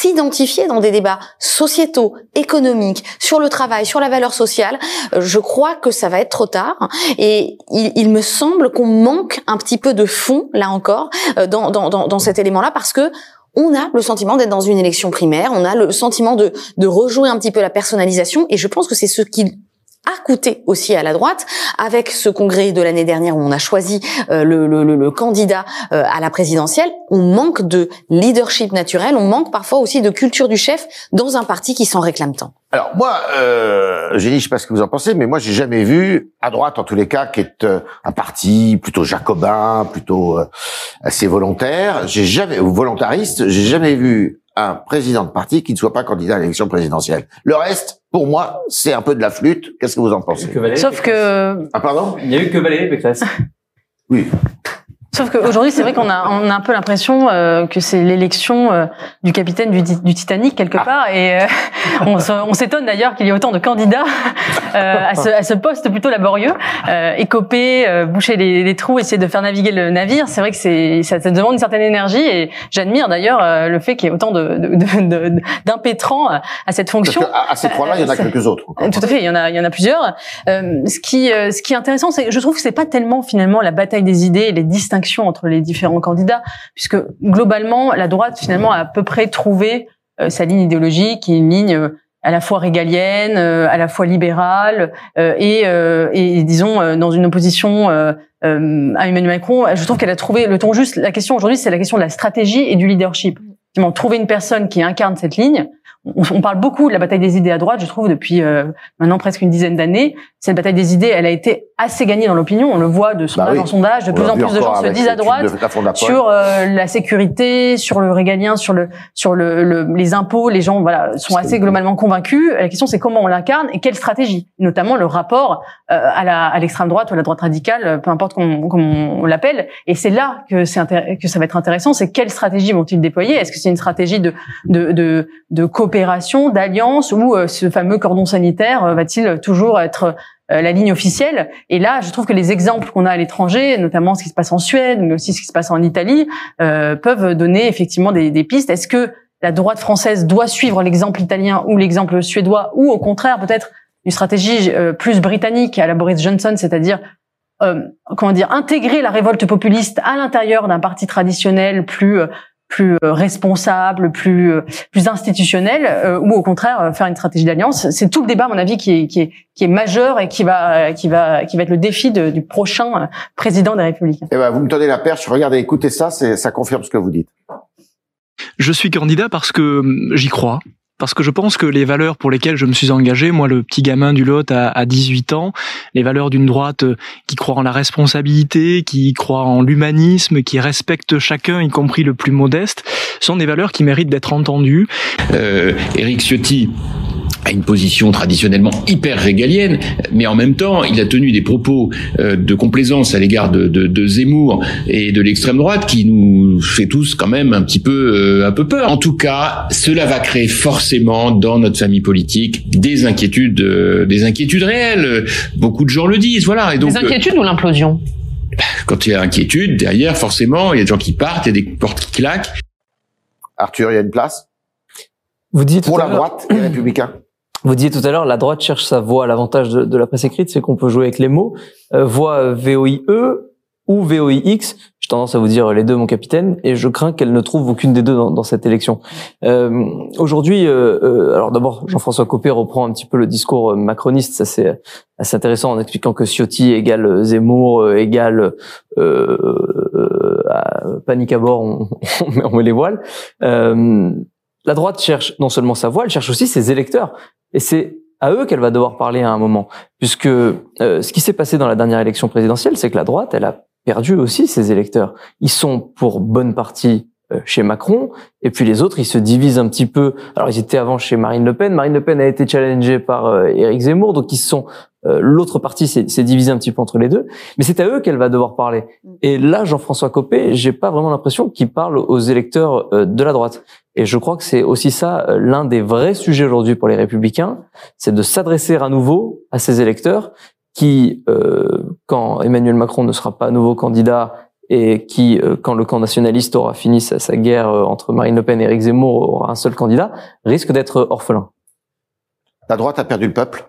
s'identifier dans des débats sociétaux, économiques, sur le travail, sur la valeur sociale, euh, je crois que ça va être trop tard. Et il, me semble qu'on manque un petit peu de fond, là encore, euh, dans, dans, dans, dans cet élément-là, parce que on a le sentiment d'être dans une élection primaire, on a le sentiment de, de rejouer un petit peu la personnalisation, et je pense que c'est ce qui a coûté aussi à la droite avec ce congrès de l'année dernière où on a choisi euh, le, le, le, candidat euh, à la présidentielle. On manque de leadership naturel, on manque parfois aussi de culture du chef dans un parti qui s'en réclame tant. Alors moi, euh, dit, je sais pas ce que vous en pensez, mais moi j'ai jamais vu à droite, en tous les cas, qui est euh, un parti plutôt jacobin, plutôt assez volontaire. J'ai jamais ou volontariste. J'ai jamais vu un président de parti qui ne soit pas candidat à l'élection présidentielle. Le reste, pour moi, c'est un peu de la flûte. Qu'est-ce que vous en pensez? Que Sauf que, Ah pardon? Il n'y a eu que Valérie Pécresse. Oui. Sauf qu'aujourd'hui, c'est vrai qu'on a, on a un peu l'impression euh, que c'est l'élection euh, du capitaine du, du Titanic quelque Ah. part, et euh, on s'étonne d'ailleurs qu'il y ait autant de candidats euh, à, ce, à ce poste plutôt laborieux, euh, écoper, euh, boucher les, les trous, essayer de faire naviguer le navire. C'est vrai que c'est ça, ça demande une certaine énergie, et j'admire d'ailleurs euh, le fait qu'il y ait autant de, de, de- de- d'impétrants à cette fonction. à, à ces trois-là, il y en a quelques autres. Euh, Tout à fait, il y en a, il y en a plusieurs. Euh, ce qui, ce qui est intéressant, c'est, que je trouve que c'est pas tellement finalement la bataille des idées et les distinctions entre les différents candidats, puisque globalement, la droite finalement a à peu près trouvé euh, sa ligne idéologique, une ligne euh, à la fois régalienne, euh, à la fois libérale, euh, et, euh, et disons euh, dans une opposition à Emmanuel Macron. Je trouve qu'elle a trouvé le ton juste. La question aujourd'hui, c'est la question de la stratégie et du leadership. Trouver une personne qui incarne cette ligne. On, parle beaucoup de la bataille des idées à droite, je trouve, depuis euh, maintenant presque une dizaine d'années. Cette bataille des idées, elle a été assez gagnée dans l'opinion. On le voit de sondage oui. en sondage. De On plus en plus de gens se disent à droite la sur euh, la sécurité, sur le régalien, sur le sur le, le- les impôts. Les gens voilà sont assez globalement convaincus. La question c'est comment on l'incarne et quelle stratégie, notamment le rapport euh, à la à l'extrême droite ou à la droite radicale, euh, peu importe comment, on l'appelle. Et c'est là que c'est que ça va être intéressant. C'est quelle stratégie vont-ils déployer? Est-ce que c'est une stratégie de de de, de coopération, d'alliance ou euh, ce fameux cordon sanitaire euh, va-t-il toujours être euh, la ligne officielle. Et là, je trouve que les exemples qu'on a à l'étranger, notamment ce qui se passe en Suède, mais aussi ce qui se passe en Italie, euh, peuvent donner effectivement des, des pistes. Est-ce que la droite française doit suivre l'exemple italien ou l'exemple suédois, ou au contraire peut-être une stratégie euh, plus britannique à la Boris Johnson, c'est-à-dire euh, comment dire intégrer la révolte populiste à l'intérieur d'un parti traditionnel plus plus euh, responsable, plus euh, plus institutionnel, euh, ou au contraire euh, faire une stratégie d'alliance. C'est tout le débat, à mon avis, qui est qui est qui est majeur et qui va qui va qui va être le défi de- du prochain président des Républicains. Eh ben, vous me tenez la perche. Regardez, écoutez ça, c'est, ça confirme ce que vous dites. Je suis candidat parce que hum, j'y crois. Parce que je pense que les valeurs pour lesquelles je me suis engagé, moi le petit gamin du Lot à, à 18 ans, les valeurs d'une droite euh, qui croit en la responsabilité, qui croit en l'humanisme, qui respecte chacun, y compris le plus modeste, sont des valeurs qui méritent d'être entendues. Euh, Éric Ciotti a une position traditionnellement hyper régalienne, mais en même temps, il a tenu des propos euh, de complaisance à l'égard de, de, de Zemmour et de l'extrême droite qui nous fait tous quand même un petit peu euh, un peu peur. En tout cas, cela va créer forcément dans notre famille politique des inquiétudes, euh, des inquiétudes réelles. Beaucoup de gens le disent, voilà. Et donc, Les inquiétudes ou l'implosion? euh, quand il y a inquiétude, derrière, forcément, il y a des gens qui partent, il y a des portes qui claquent. Arthur, il y a une place Vous dites pour à la droite et les républicains. Vous disiez tout à l'heure, la droite cherche sa voix. L'avantage de, la presse écrite, c'est qu'on peut jouer avec les mots. Euh, voix VOIE ou VOIX. J'ai tendance à vous dire les deux, mon capitaine, et je crains qu'elle ne trouve aucune des deux dans, cette élection. Euh, Aujourd'hui, euh, euh, alors d'abord, Jean-François Copé reprend un petit peu le discours macroniste. Ça c'est assez intéressant en expliquant que Ciotti égale Zemmour euh, égale panique à bord, on, on, met les voiles. La droite cherche non seulement sa voix, elle cherche aussi ses électeurs, et c'est à eux qu'elle va devoir parler à un moment, puisque ce qui s'est passé dans la dernière élection présidentielle, c'est que la droite, elle a perdu aussi ses électeurs. Ils sont pour bonne partie euh, chez Macron, et puis les autres, ils se divisent un petit peu. Alors, ils étaient avant chez Marine Le Pen. Marine Le Pen a été challengée par euh, Éric Zemmour, donc ils sont euh, l'autre partie s'est divisée un petit peu entre les deux. Mais c'est à eux qu'elle va devoir parler. Et là, Jean-François Copé, j'ai pas vraiment l'impression qu'il parle aux électeurs de la droite. Et je crois que c'est aussi ça l'un des vrais sujets aujourd'hui pour les Républicains, c'est de s'adresser à nouveau à ces électeurs qui, euh, quand Emmanuel Macron ne sera pas nouveau candidat et qui, euh, quand le camp nationaliste aura fini sa, sa guerre euh, entre Marine Le Pen et Éric Zemmour, aura un seul candidat, risque d'être orphelin. La droite a perdu le peuple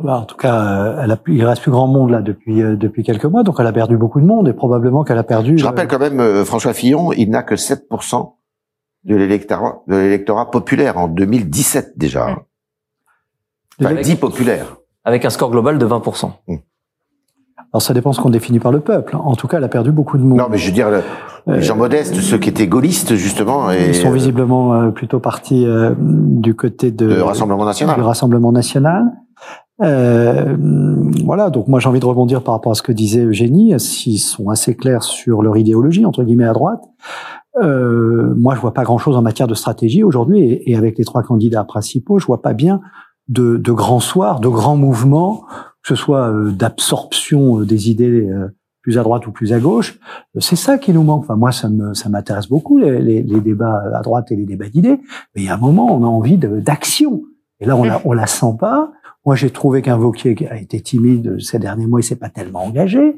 bah, en tout cas, elle a, il reste plus grand monde là depuis depuis quelques mois, donc elle a perdu beaucoup de monde et probablement qu'elle a perdu. Je rappelle quand même François Fillon, il n'a que 7% de l'électorat de l'électorat populaire en 2017 déjà. Enfin, dit populaire avec un score global de 20%. Mmh. Alors ça dépend ce qu'on définit par le peuple. En tout cas, elle a perdu beaucoup de monde. Non, mais je veux dire, les gens euh, modestes, ceux qui étaient gaullistes justement, et... ils sont visiblement euh, plutôt partis euh, du côté de, de Rassemblement national. Du Rassemblement national. Euh, voilà, donc moi j'ai envie de rebondir par rapport à ce que disait Eugénie, s'ils sont assez clairs sur leur idéologie, entre guillemets, à droite. Euh, moi je vois pas grand-chose en matière de stratégie aujourd'hui, et, et, avec les trois candidats principaux, je vois pas bien de, de grands soirs, de grands mouvements, que ce soit euh, d'absorption euh, des idées euh, plus à droite ou plus à gauche. C'est ça qui nous manque. Enfin, moi, ça me, ça m'intéresse beaucoup les, les, les, débats à droite et les débats d'idées. Mais il y a un moment, on a envie d'action. Et là, on la, on la sent pas. Moi, j'ai trouvé qu'un Vauquier a été timide ces derniers mois, il s'est pas tellement engagé.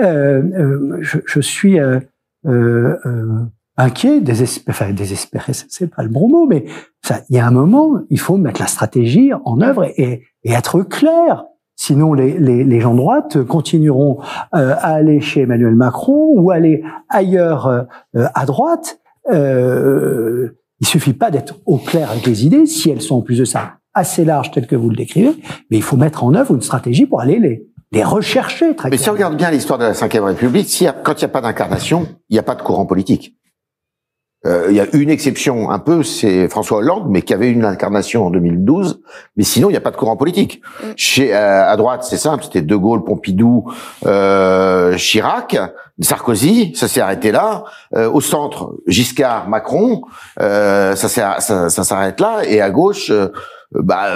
Euh, je, je, suis euh, euh, inquiet, désespéré, enfin désespéré, c'est pas le bon mot, mais ça, il y a un moment, il faut mettre la stratégie en œuvre et, et être clair. Sinon, les, les, gens de droite continueront euh, à aller chez Emmanuel Macron ou aller ailleurs euh, à droite. Euh, il suffit pas d'être au clair avec les idées, si elles sont en plus de ça assez larges telles que vous le décrivez, mais il faut mettre en œuvre une stratégie pour aller les, les rechercher. Très mais si on regarde bien l'histoire de la Ve République, si, quand il n'y a pas d'incarnation, il n'y a pas de courant politique. Euh, il y a une exception un peu, c'est François Hollande, mais qui avait une incarnation en 2012. Mais sinon, il n'y a pas de courant politique. Mm. Chez euh, à droite, c'est simple, c'était De Gaulle, Pompidou, euh, Chirac, Sarkozy, ça s'est arrêté là. Euh, au centre, Giscard, Macron, ça, ça, ça s'arrête là. Et à gauche, bah,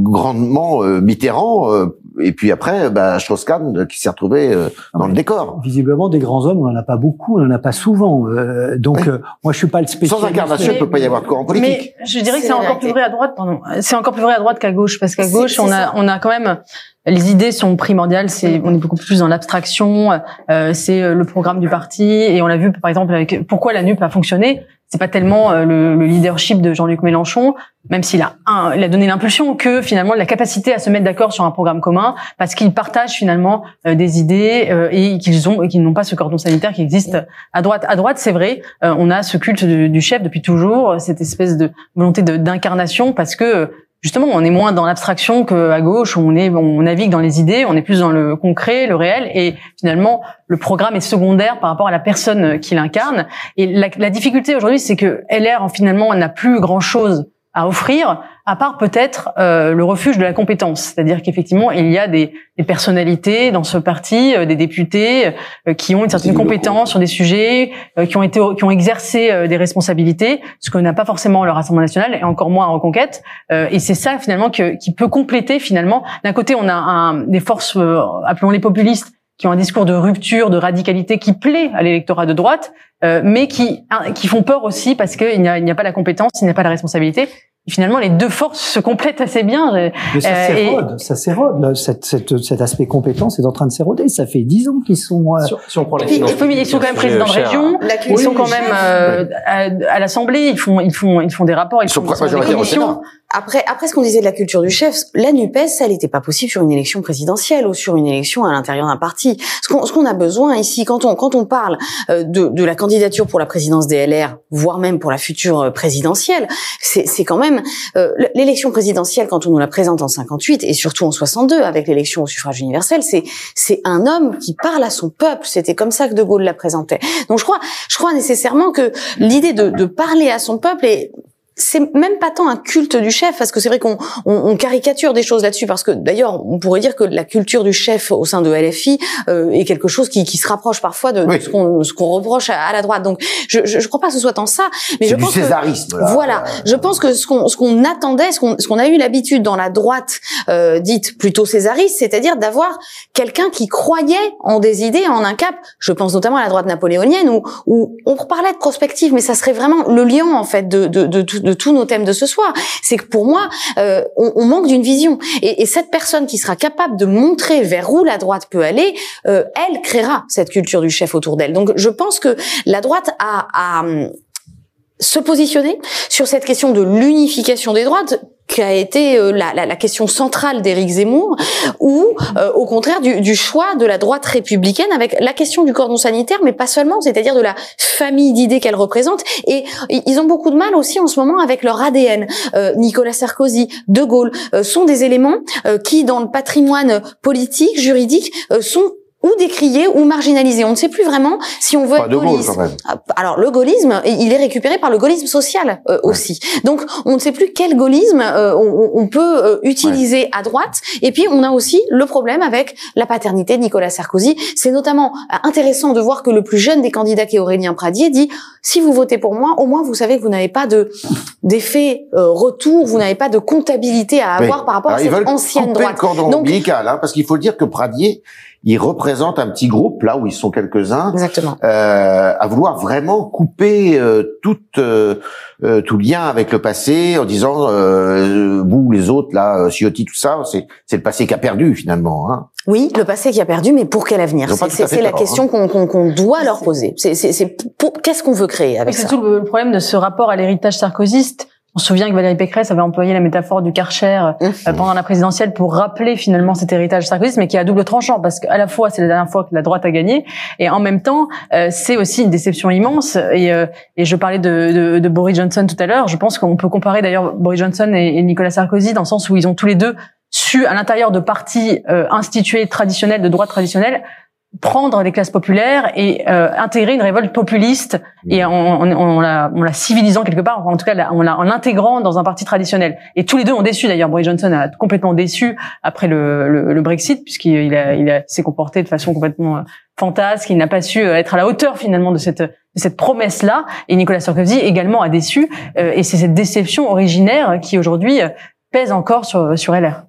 grandement Mitterrand et puis après, bah, Strauss-Kahn qui s'est retrouvé euh, dans le décor. Visiblement, des grands hommes, on n'en a pas beaucoup, on n'en a pas souvent. Euh, donc, euh, moi, je suis pas le spécialiste. Sans incarnation, il peut pas y avoir de courant politique. Mais je dirais que c'est encore plus vrai à droite. Pardon, c'est encore plus vrai à droite qu'à gauche, parce qu'à gauche, on a, on a quand même les idées sont primordiales. C'est, on est beaucoup plus dans l'abstraction. Euh, c'est le programme du parti, et on l'a vu par exemple avec pourquoi la NUP a fonctionné c'est pas tellement euh, le, le, leadership de Jean-Luc Mélenchon, même s'il a il a donné l'impulsion que finalement la capacité à se mettre d'accord sur un programme commun, parce qu'ils partagent finalement euh, des idées euh, et qu'ils ont et qu'ils n'ont pas ce cordon sanitaire qui existe à droite. À droite, c'est vrai, on a ce culte du chef depuis toujours, cette espèce de volonté d'incarnation, parce que justement, on est moins dans l'abstraction qu'à gauche, on navigue dans les idées, on est plus dans le concret, le réel, et finalement, le programme est secondaire par rapport à la personne qui l'incarne. Et la, la difficulté aujourd'hui, c'est que LR, finalement, n'a plus grand chose à offrir, à part peut-être euh, le refuge de la compétence. C'est-à-dire qu'effectivement, il y a des, des, personnalités dans ce parti, euh, des députés euh, qui ont une certaine compétence sur des sujets, euh, qui ont été, qui ont exercé euh, des responsabilités, ce que n'a pas forcément le Rassemblement national et encore moins en Reconquête. et c'est ça finalement que, qui peut compléter finalement. D'un côté, on a un, des forces, appelons-les populistes, qui ont un discours de rupture, de radicalité qui plaît à l'électorat de droite, euh, mais qui qui font peur aussi parce qu'il n'y a, a pas la compétence, il n'y a pas la responsabilité. Finalement, les deux forces se complètent assez bien. Mais ça Euh, s'érode, ça s'érode. Cet, cet, cet aspect compétence est en train de s'éroder. Ça fait dix ans qu'ils sont. euh, Si, si on prend la Et puis, finance et puis, ils sont quand même présidents de région. Ils culture sont quand même euh, à, à l'Assemblée. Ils font, ils font, ils font des rapports. Ils, Ils sont font, ils sont des commissions. Sénat. Après, après ce qu'on disait de la culture du chef, la Nupes, elle n'était pas possible sur une élection présidentielle ou sur une élection à l'intérieur d'un parti. Ce qu'on, ce qu'on a besoin ici, quand on, quand on parle euh, de, de la candidature pour la présidence des LR, voire même pour la future présidentielle, c'est, c'est quand même euh, l'élection présidentielle quand on nous la présente en 58 et surtout en 62 avec l'élection au suffrage universel, c'est, c'est un homme qui parle à son peuple. C'était comme ça que De Gaulle la présentait. Donc je crois, je crois nécessairement que l'idée de, de parler à son peuple est c'est même pas tant un culte du chef, parce que c'est vrai qu'on on, on caricature des choses là-dessus, parce que d'ailleurs, on pourrait dire que la culture du chef au sein de LFI euh, est quelque chose qui, qui se rapproche parfois de, de ce qu'on qu'on reproche à, à la droite. Donc, je, je, je crois pas que ce soit tant ça, mais je du pense que césarisme. Là. voilà, je pense que ce qu'on qu'on attendait, ce qu'on qu'on a eu l'habitude dans la droite euh, dite plutôt césariste, c'est-à-dire d'avoir quelqu'un qui croyait en des idées, en un cap. Je pense notamment à la droite napoléonienne où où on parlait de prospective, mais ça serait vraiment le lien en fait de de de, tout- de tous nos thèmes de ce soir. C'est que pour moi, euh, on, on manque d'une vision. Et, et cette personne qui sera capable de montrer vers où la droite peut aller, euh, elle créera cette culture du chef autour d'elle. Donc je pense que la droite a, a hum, se positionner sur cette question de l'unification des droites qui a été euh, la, question centrale d'Éric Zemmour, ou euh, au contraire du, choix de la droite républicaine avec la question du cordon sanitaire, mais pas seulement, c'est-à-dire de la famille d'idées qu'elle représente. Et ils ont beaucoup de mal aussi en ce moment avec leur ADN. Euh, Nicolas Sarkozy, De Gaulle euh, sont des éléments qui, dans le patrimoine politique, juridique, sont ou décriés ou marginalisés. On ne sait plus vraiment si on veut Pas être de gaulliste. quand même. Ah, Alors le gaullisme, il est récupéré par le gaullisme social euh, aussi. Donc on ne sait plus quel gaullisme euh, on, on peut euh, utiliser à droite. Et puis on a aussi le problème avec la paternité de Nicolas Sarkozy. C'est notamment euh, intéressant de voir que le plus jeune des candidats, qui est Aurélien Pradier, dit si vous votez pour moi, au moins vous savez que vous n'avez pas de d'effet euh, retour, vous n'avez pas de comptabilité à avoir Oui. par rapport Alors, à ils cette veulent ancienne couper droite. le cordon Donc- ombilical, hein, parce qu'il faut dire que Pradier, il représente un petit groupe là où ils sont quelques-uns, Exactement. euh, à vouloir vraiment couper euh, tout euh, euh, tout lien avec le passé, en disant euh, vous les autres là, euh, Ciotti, tout ça, c'est c'est le passé qui a perdu finalement. Hein. Oui, le passé qui a perdu, mais pour quel avenir Ils C'est tout c'est- c'est la tort, question qu'on qu'on qu'on doit leur poser. C'est c'est- c'est pour- qu'est-ce qu'on veut créer avec C'est ça tout le le problème de ce rapport à l'héritage sarkozyste. On se souvient que Valérie Pécresse avait employé la métaphore du Karcher Mmh. euh, pendant la présidentielle pour rappeler finalement cet héritage sarkozyste, mais qui est à double tranchant parce qu'à la fois c'est la dernière fois que la droite a gagné et en même temps euh, c'est aussi une déception immense. Et, euh, et je parlais de, de, de Boris Johnson tout à l'heure. Je pense qu'on peut comparer d'ailleurs Boris Johnson et, et Nicolas Sarkozy dans le sens où ils ont tous les deux su à l'intérieur de partis euh, institués traditionnels de droite traditionnelle prendre les classes populaires et euh, intégrer une révolte populiste et en, en, en la, en la civilisant quelque part, en tout cas en, la- en l'intégrant dans un parti traditionnel. Et tous les deux ont déçu. D'ailleurs, Boris Johnson a complètement déçu après le, le, le Brexit puisqu'il a, il a, s'est comporté de façon complètement euh, fantasque. Il n'a pas su euh, être à la hauteur finalement de cette de cette promesse-là. Et Nicolas Sarkozy également a déçu. euh, et c'est cette déception originaire qui aujourd'hui pèse encore sur sur LR.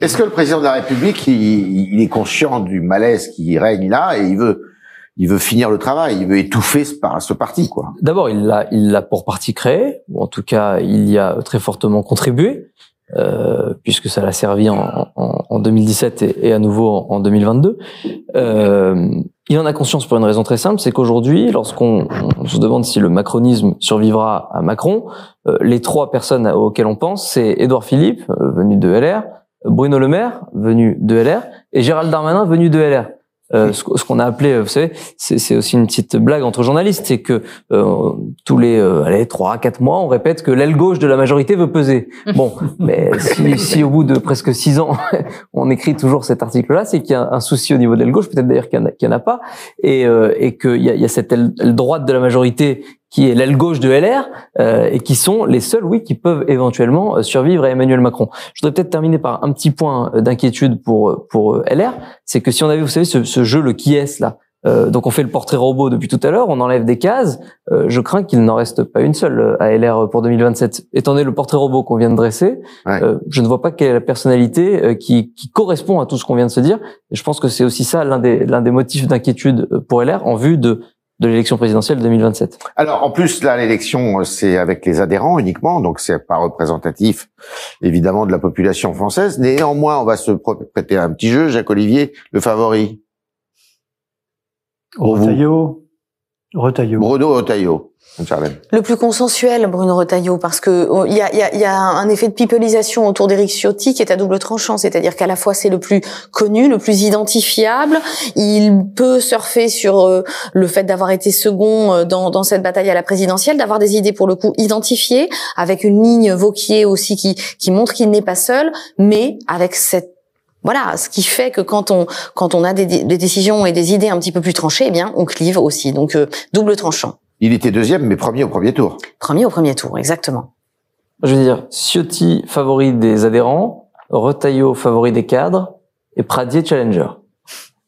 Est-ce que le président de la République, il, est conscient du malaise qui règne là et il veut il veut finir le travail, il veut étouffer ce, par- ce parti quoi? D'abord, il l'a, il l'a pour partie créé, ou en tout cas, il y a très fortement contribué, euh, puisque ça l'a servi en, en, en 2017 et, et à nouveau en, en 2022. Euh, il en a conscience pour une raison très simple, c'est qu'aujourd'hui, lorsqu'on on se demande si le macronisme survivra à Macron, euh, les trois personnes auxquelles on pense, c'est Édouard Philippe, euh, venu de LR, Bruno Le Maire, venu de LR, et Gérald Darmanin, venu de LR. Euh, ce, ce qu'on a appelé, euh, vous savez, c'est aussi une petite blague entre journalistes, c'est que euh, tous les euh, allez trois quatre mois, on répète que l'aile gauche de la majorité veut peser. Bon, mais si, si au bout de presque six ans, on écrit toujours cet article-là, c'est qu'il y a un souci au niveau de l'aile gauche, peut-être d'ailleurs qu'il n'y en, a- en pas, et, euh, et qu'il y a, il y a cette aile droite de la majorité qui est l'aile gauche de LR euh, et qui sont les seuls, oui, qui peuvent éventuellement euh, survivre à Emmanuel Macron. Je voudrais peut-être terminer par un petit point euh, d'inquiétude pour euh, pour LR, c'est que si on avait, vous savez, ce, ce jeu le qui est là. euh, donc on fait le portrait robot depuis tout à l'heure, on enlève des cases. euh, je crains qu'il n'en reste pas une seule à LR pour 2027. Étant donné le portrait robot qu'on vient de dresser, Ouais. euh, je ne vois pas quelle est la personnalité euh, qui, qui correspond à tout ce qu'on vient de se dire. Et je pense que c'est aussi ça l'un des l'un des motifs d'inquiétude pour LR en vue de de l'élection présidentielle 2027. Alors, en plus, là, l'élection, c'est avec les adhérents uniquement, donc c'est pas représentatif, évidemment, de la population française. Néanmoins, on va se prêter un petit jeu. Jacques Olivier, le favori. Retailleau. Retailleau. Bruno Retailleau. Le plus consensuel, Bruno Retailleau, parce que oh, il y a, y, a, y a, un effet de pipelisation autour d'Éric Ciotti qui est à double tranchant, c'est-à-dire qu'à la fois c'est le plus connu, le plus identifiable, il peut surfer sur euh, le fait d'avoir été second euh, dans, dans, cette bataille à la présidentielle, d'avoir des idées pour le coup identifiées, avec une ligne Vauquier aussi qui, qui montre qu'il n'est pas seul, mais avec cette voilà, ce qui fait que quand on quand on a des, des, décisions et des idées un petit peu plus tranchées, eh bien on clive aussi. Donc euh, double tranchant. Il était deuxième, mais premier au premier tour. Premier au premier tour, exactement. Je veux dire, Ciotti favori des adhérents, Retailleau favori des cadres et Pradier challenger.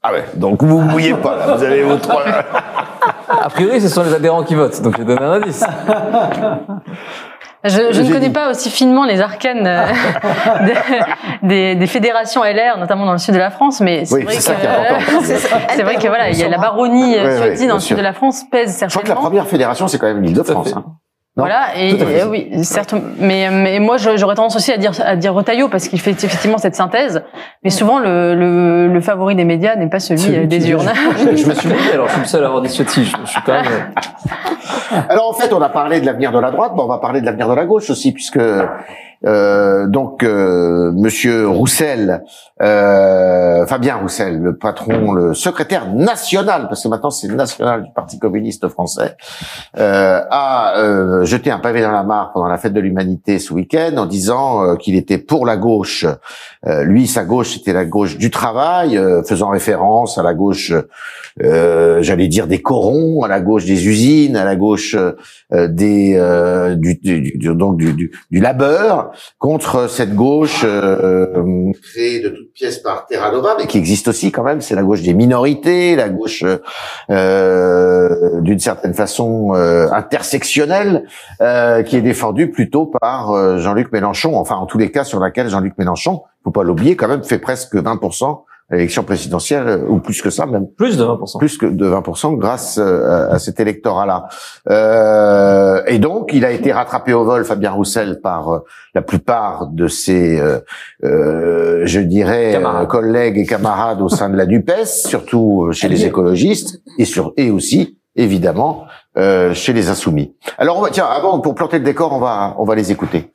Ah ouais, donc vous ne mouillez pas là, vous avez vos trois. A priori, ce sont les adhérents qui votent, donc je donne un indice. Je, je ne connais pas aussi finement les arcanes euh, des, des, fédérations LR, notamment dans le sud de la France, mais c'est oui, vrai, que c'est vrai que voilà, il y a la baronnie ouais, Ciotti ouais, dans le sud de la France pèse certainement. Je crois que la première fédération, c'est quand même l'Île-de-France. Hein. Non voilà, et, et oui, certes, mais, mais moi j'aurais tendance aussi à dire à dire Retailleau parce qu'il fait effectivement cette synthèse, mais souvent le, le, le favori des médias n'est pas celui, celui des urnes. Je, je, me suis dit, alors je suis le seul à avoir dit Ciotti, je, je suis quand même. Alors en fait, on a parlé de l'avenir de la droite, bon, on va parler de l'avenir de la gauche aussi, puisque euh, donc euh, Monsieur Roussel, euh, Fabien Roussel, le patron, le secrétaire national, parce que maintenant c'est national du Parti communiste français, euh, a euh, jeté un pavé dans la mare pendant la fête de l'humanité ce week-end en disant qu'il était pour la gauche. lui, sa gauche, c'était la gauche du travail, faisant référence à la gauche, j'allais dire des corons, à la gauche des usines, à la gauche des du, du, du, donc du, du, du contre cette gauche euh, créée de toutes pièces par Terra Nova, mais qui existe aussi quand même. C'est la gauche des minorités, la gauche euh, d'une certaine façon euh, intersectionnelle, euh, qui est défendue plutôt par euh, Jean-Luc Mélenchon. Enfin, en tous les cas, sur laquelle Jean-Luc Mélenchon, faut pas l'oublier, quand même fait presque 20% l'élection présidentielle, euh, ou plus que ça même. Plus de 20%. Plus que de 20% grâce euh, à cet électorat-là. Euh, et donc, il a été rattrapé au vol, Fabien Roussel, par euh, la plupart de ses, euh, je dirais, camarades. collègues et camarades au sein de la NUPES, surtout chez les écologistes, et, sur, et aussi, évidemment, chez les insoumis. Alors, on va, tiens, avant, pour planter le décor, on va, on va les écouter.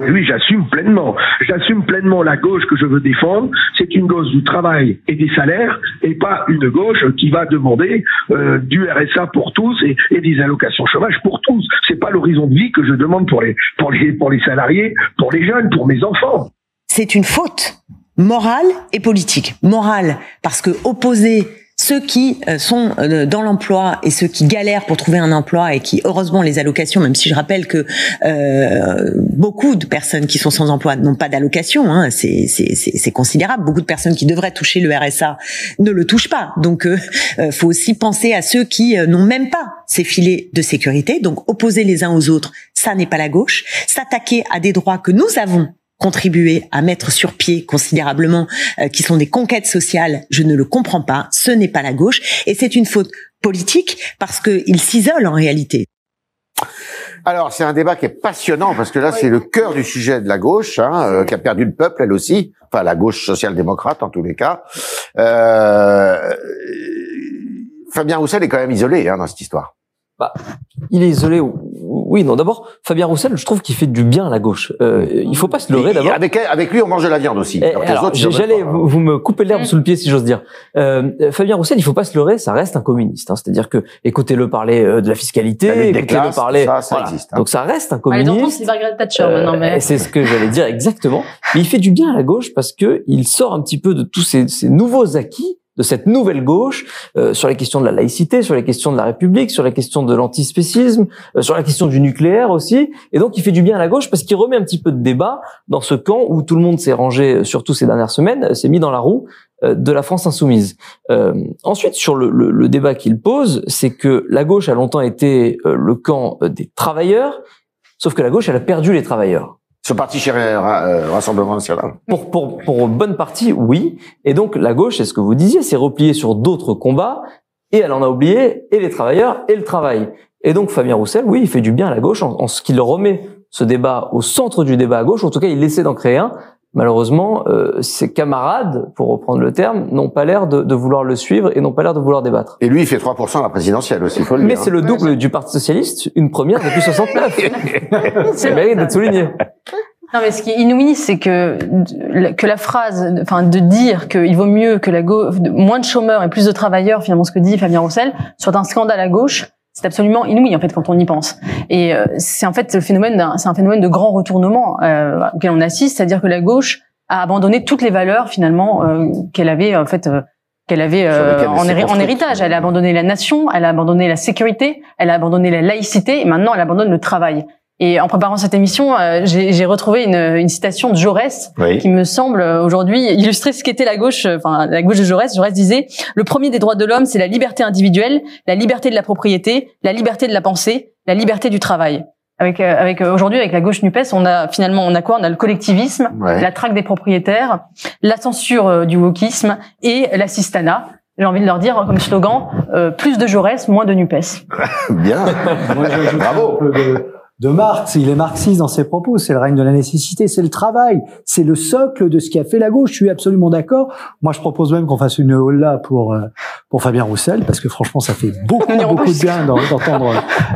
Oui, j'assume pleinement. J'assume pleinement la gauche que je veux défendre. C'est une gauche du travail et des salaires et pas une gauche qui va demander euh, du RSA pour tous et, des allocations chômage pour tous. C'est pas l'horizon de vie que je demande pour les, pour les, pour les salariés, pour les jeunes, pour mes enfants. C'est une faute morale et politique. Morale parce que opposer ceux qui sont dans l'emploi et ceux qui galèrent pour trouver un emploi et qui, heureusement, les allocations, même si je rappelle que euh, beaucoup de personnes qui sont sans emploi n'ont pas d'allocation, hein, c'est considérable. Beaucoup de personnes qui devraient toucher le RSA ne le touchent pas. Donc, euh, faut aussi penser à ceux qui n'ont même pas ces filets de sécurité. Donc, opposer les uns aux autres, ça n'est pas la gauche. S'attaquer à des droits que nous avons contribuer à mettre sur pied considérablement, euh, qui sont des conquêtes sociales, je ne le comprends pas. Ce n'est pas la gauche et c'est une faute politique parce qu'il s'isole en réalité. Alors c'est un débat qui est passionnant parce que là oui. c'est le cœur du sujet de la gauche hein, euh, qui a perdu le peuple elle aussi, enfin la gauche social-démocrate en tous les cas. Euh, Fabien Roussel est quand même isolé hein, dans cette histoire. Bah, il est isolé. Oui, non. D'abord, Fabien Roussel, je trouve qu'il fait du bien à la gauche. Euh, il faut pas se leurrer d'abord. Avec, avec lui, on mange de la viande aussi. J'allais, vous, vous, me coupez l'herbe sous le pied si j'ose dire. Euh, Fabien Roussel, il faut pas se leurrer, ça reste un communiste. Hein. C'est-à-dire que écoutez-le parler euh, de la fiscalité, écoutez-le parler. Ça, ça voilà. existe, hein. Donc ça reste un communiste. c'est Margaret Thatcher maintenant, mais. C'est ce que j'allais dire exactement. Mais il fait du bien à la gauche parce que il sort un petit peu de tous ces, ces nouveaux acquis de cette nouvelle gauche euh, sur les questions de la laïcité, sur les questions de la République, sur les questions de l'antispécisme, euh, sur la question du nucléaire aussi. Et donc, il fait du bien à la gauche parce qu'il remet un petit peu de débat dans ce camp où tout le monde s'est rangé, surtout ces dernières semaines, s'est mis dans la roue euh, de la France insoumise. Euh, ensuite, sur le, le, le débat qu'il pose, c'est que la gauche a longtemps été le camp des travailleurs, sauf que la gauche, elle a perdu les travailleurs. Ce parti chez euh, Rassemblement National. Pour, pour, pour bonne partie, oui. Et donc, la gauche, c'est ce que vous disiez, s'est repliée sur d'autres combats et elle en a oublié et les travailleurs et le travail. Et donc Fabien Roussel, oui, il fait du bien à la gauche en, ce qu'il remet ce débat au centre du débat à gauche. En tout cas, il essaie d'en créer un. Malheureusement, euh, ses camarades, pour reprendre le terme, n'ont pas l'air de, de, vouloir le suivre et n'ont pas l'air de vouloir débattre. Et lui, il fait 3% à la présidentielle aussi, faut le Mais c'est le double du Parti Socialiste, une première depuis 69. c'est mérite d'être souligné. Non, mais ce qui est inouï, c'est que que la phrase, enfin, de dire qu'il vaut mieux que la gauche, moins de chômeurs et plus de travailleurs, finalement, ce que dit Fabien Roussel, soit un scandale à gauche. C'est absolument inouï en fait quand on y pense. Et euh, c'est en fait le phénomène, c'est un phénomène de grand retournement euh, auquel on assiste, c'est-à-dire que la gauche a abandonné toutes les valeurs finalement euh, qu'elle avait en fait qu'elle avait en, en, héritage. Elle a abandonné la nation, elle a abandonné la sécurité, elle a abandonné la laïcité et maintenant elle abandonne le travail. Et en préparant cette émission, euh, j'ai retrouvé une, une, citation de Jaurès oui. qui me semble euh, aujourd'hui illustrer ce qu'était la gauche, euh, enfin la gauche de Jaurès. Jaurès disait le premier des droits de l'homme, c'est la liberté individuelle, la liberté de la propriété, la liberté de la pensée, la liberté du travail. Avec, avec aujourd'hui avec la gauche Nupes, on a finalement on a quoi? On a le collectivisme, Ouais. la traque des propriétaires, la censure du wokisme et l'assistanat. J'ai envie de leur dire comme slogan euh, plus de Jaurès, moins de Nupes. Bien. Moi, Bravo. un peu de, de Marx. Il est marxiste dans ses propos. C'est le règne de la nécessité, c'est le travail, c'est le socle de ce qui a fait la gauche. Je suis absolument d'accord. Moi, je propose même qu'on fasse une holla pour euh, pour Fabien Roussel parce que franchement, ça fait beaucoup beaucoup de bien d'en- d'entendre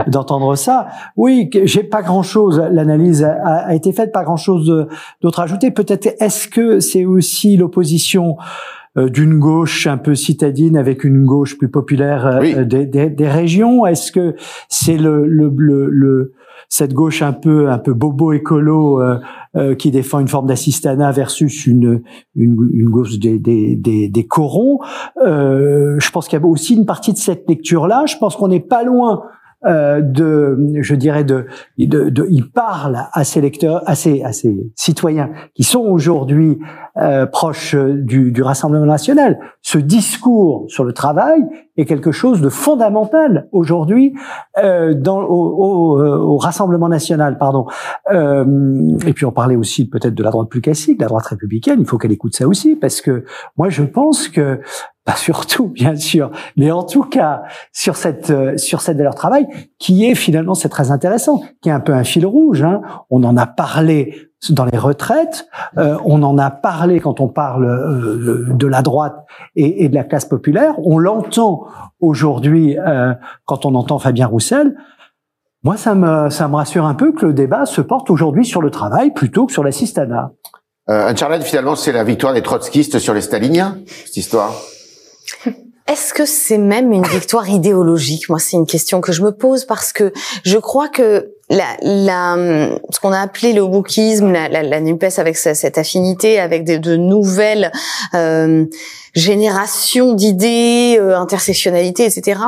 d'entendre ça. Oui, j'ai pas grand chose. L'analyse a, a été faite, pas grand chose d'autre à ajouter. Peut-être est-ce que c'est aussi l'opposition euh, d'une gauche un peu citadine avec une gauche plus populaire euh, Oui. des, des, des régions? Est-ce que c'est le, le, le, le- cette gauche un peu un peu bobo écolo euh, euh, qui défend une forme d'assistanat versus une une, une gauche des des, des, des corons euh, Je pense qu'il y a aussi une partie de cette lecture là. Je pense qu'on n'est pas loin euh, de, je dirais de, de, de, il parle à ses lecteurs, à ses, à ses citoyens qui sont aujourd'hui euh, proches du, du Rassemblement national. Ce discours sur le travail est quelque chose de fondamental aujourd'hui euh, dans au, au, euh, au Rassemblement national, pardon. Euh, et puis on parlait aussi peut-être de la droite plus classique, la droite républicaine. Il faut qu'elle écoute ça aussi parce que moi je pense que pas surtout bien sûr, mais en tout cas sur cette euh, sur cette valeur travail qui est finalement c'est très intéressant, qui est un peu un fil rouge. Hein. On en a parlé dans les retraites, euh, on en a parlé quand on parle euh, de la droite et, et de la classe populaire. On l'entend aujourd'hui euh, quand on entend Fabien Roussel. Moi, ça me ça me rassure un peu que le débat se porte aujourd'hui sur le travail plutôt que sur l'assistanat. Euh, Uncharted, finalement, c'est la victoire des trotskistes sur les staliniens, cette histoire? Est-ce que c'est même une victoire idéologique? Moi, c'est une question que je me pose parce que je crois que la, la, ce qu'on a appelé le wokisme, la, la, la Nupes avec sa- cette affinité, avec des, de nouvelles euh, générations d'idées, euh, intersectionnalité, etc.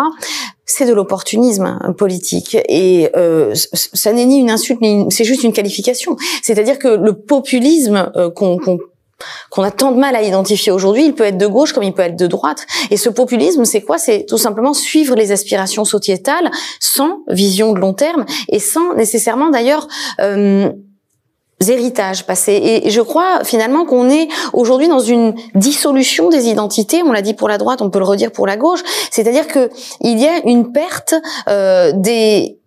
C'est de l'opportunisme politique et euh, ça n'est ni une insulte c'est juste une qualification. C'est-à-dire que le populisme euh, qu'on qu'on qu'on a tant de mal à identifier aujourd'hui, il peut être de gauche comme il peut être de droite. Et ce populisme, c'est quoi? C'est tout simplement suivre les aspirations sociétales sans vision de long terme et sans nécessairement d'ailleurs euh, héritages passés. Et je crois finalement qu'on est aujourd'hui dans une dissolution des identités. On l'a dit pour la droite, on peut le redire pour la gauche. C'est-à-dire que il y a une perte euh, des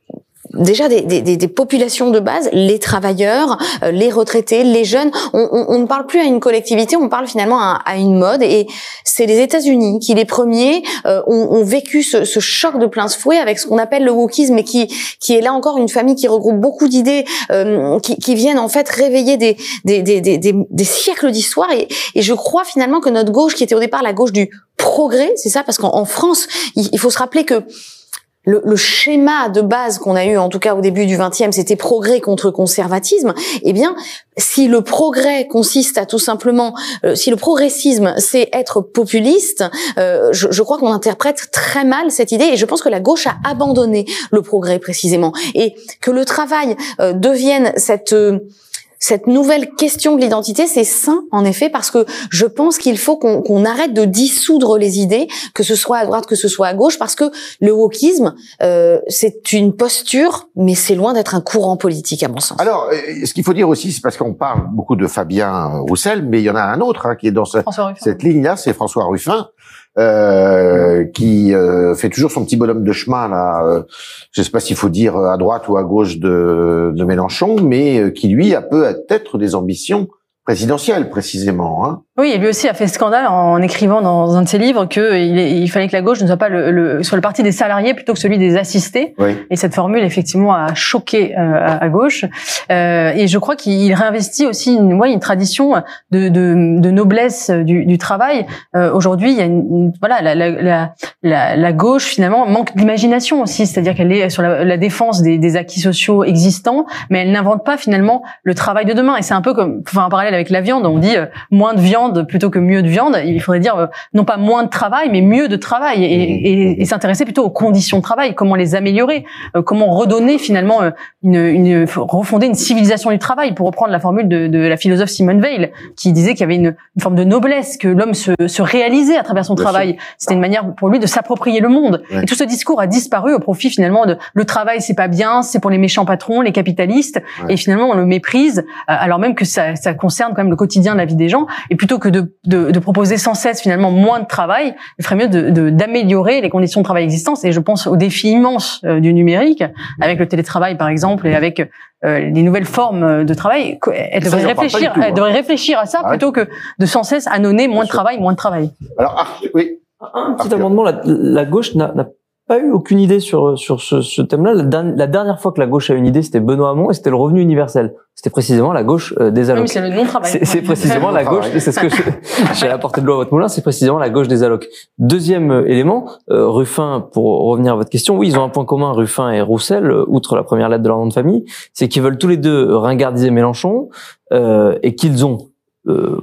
déjà des, des, des- populations de base, les travailleurs, euh, les retraités, les jeunes. On, on- on ne parle plus à une collectivité, on parle finalement à, à une mode. Et c'est les États-Unis qui, les premiers, euh, ont, ont vécu ce, ce choc de plein fouet avec ce qu'on appelle le wokisme, et qui, qui est là encore une famille qui regroupe beaucoup d'idées euh, qui, qui viennent en fait réveiller des, des, des, des, des- siècles d'histoire. Et, et je crois finalement que notre gauche, qui était au départ la gauche du progrès, c'est ça, parce qu'en en France, il, il faut se rappeler que le, le schéma de base qu'on a eu, en tout cas au début du XXe, c'était progrès contre conservatisme. Eh bien, si le progrès consiste à tout simplement, euh, si le progressisme c'est être populiste, euh, je, je crois qu'on interprète très mal cette idée. Et je pense que la gauche a abandonné le progrès précisément, et que le travail euh, devienne cette euh, cette nouvelle question de l'identité, c'est sain en effet parce que je pense qu'il faut qu'on arrête de dissoudre les idées, que ce soit à droite, que ce soit à gauche, parce que le wokisme, euh, c'est une posture, mais c'est loin d'être un courant politique à mon sens. Alors, euh, ce qu'il faut dire aussi, c'est parce qu'on parle beaucoup de Fabien Roussel, mais il y en a un autre hein, qui est dans ce- cette ligne-là, c'est François Ruffin. Euh, qui euh, fait toujours son petit bonhomme de chemin là. Euh, je sais pas s'il faut dire à droite ou à gauche de, de Mélenchon, mais euh, qui lui a peut-être des ambitions présidentielles précisément. Hein. Oui, et lui aussi a fait scandale en écrivant dans un de ses livres que il, fallait que la gauche ne soit pas le, le, soit le parti des salariés plutôt que celui des assistés. Oui. Et cette formule effectivement a choqué euh, à, à, gauche. Euh, et je crois qu'il réinvestit aussi une, ouais, une tradition de, de, de noblesse du, du travail. Euh, Aujourd'hui, il y a une, une voilà la, la, la, la, gauche finalement manque d'imagination aussi, c'est-à-dire qu'elle est sur la, la défense des, des, acquis sociaux existants, mais elle n'invente pas finalement le travail de demain. Et c'est un peu comme, enfin un parallèle avec la viande, on dit euh, moins de viande plutôt que mieux de viande. Il faudrait dire euh, non pas moins de travail, mais mieux de travail et, et, et s'intéresser plutôt aux conditions de travail, comment les améliorer, euh, comment redonner finalement euh, une, une, refonder une civilisation du travail, pour reprendre la formule de, de la philosophe Simone Veil, qui disait qu'il y avait une, une, forme de noblesse, que l'homme se, se, réalisait à travers son Bien travail. C'était une manière pour lui de s'approprier le monde. Ouais. Et tout ce discours a disparu au profit finalement de le travail, c'est pas bien, c'est pour les méchants patrons, les capitalistes, ouais. et finalement on le méprise, alors même que ça, ça concerne quand même le quotidien de la vie des gens. Et plutôt que de, de, de proposer sans cesse finalement moins de travail, il ferait mieux de d'améliorer les conditions de travail existantes. Et je pense aux défis immenses euh, du numérique, avec le télétravail par exemple, et avec euh, les nouvelles formes de travail. Elle devrait ça, réfléchir, tout, elle hein. devrait réfléchir à ça ah, plutôt que de sans cesse annoncer moins de travail, moins de travail. Alors, ah, oui. Un petit amendement, la, la gauche n'a pas eu aucune idée sur sur ce, ce thème-là. La, la, dernière fois que la gauche a eu une idée, c'était Benoît Hamon et c'était le revenu universel. C'était précisément la gauche euh, des allocs. Oui, c'est le non-travail. C'est précisément la gauche. C'est ce que j'ai apporté de l'eau à votre moulin. C'est précisément la gauche des allocs. Deuxième euh, élément, euh, Ruffin. Pour revenir à votre question, oui, ils ont un point commun, Ruffin et Roussel, euh, outre la première lettre de leur nom de famille, c'est qu'ils veulent tous les deux ringardiser Mélenchon euh, et qu'ils ont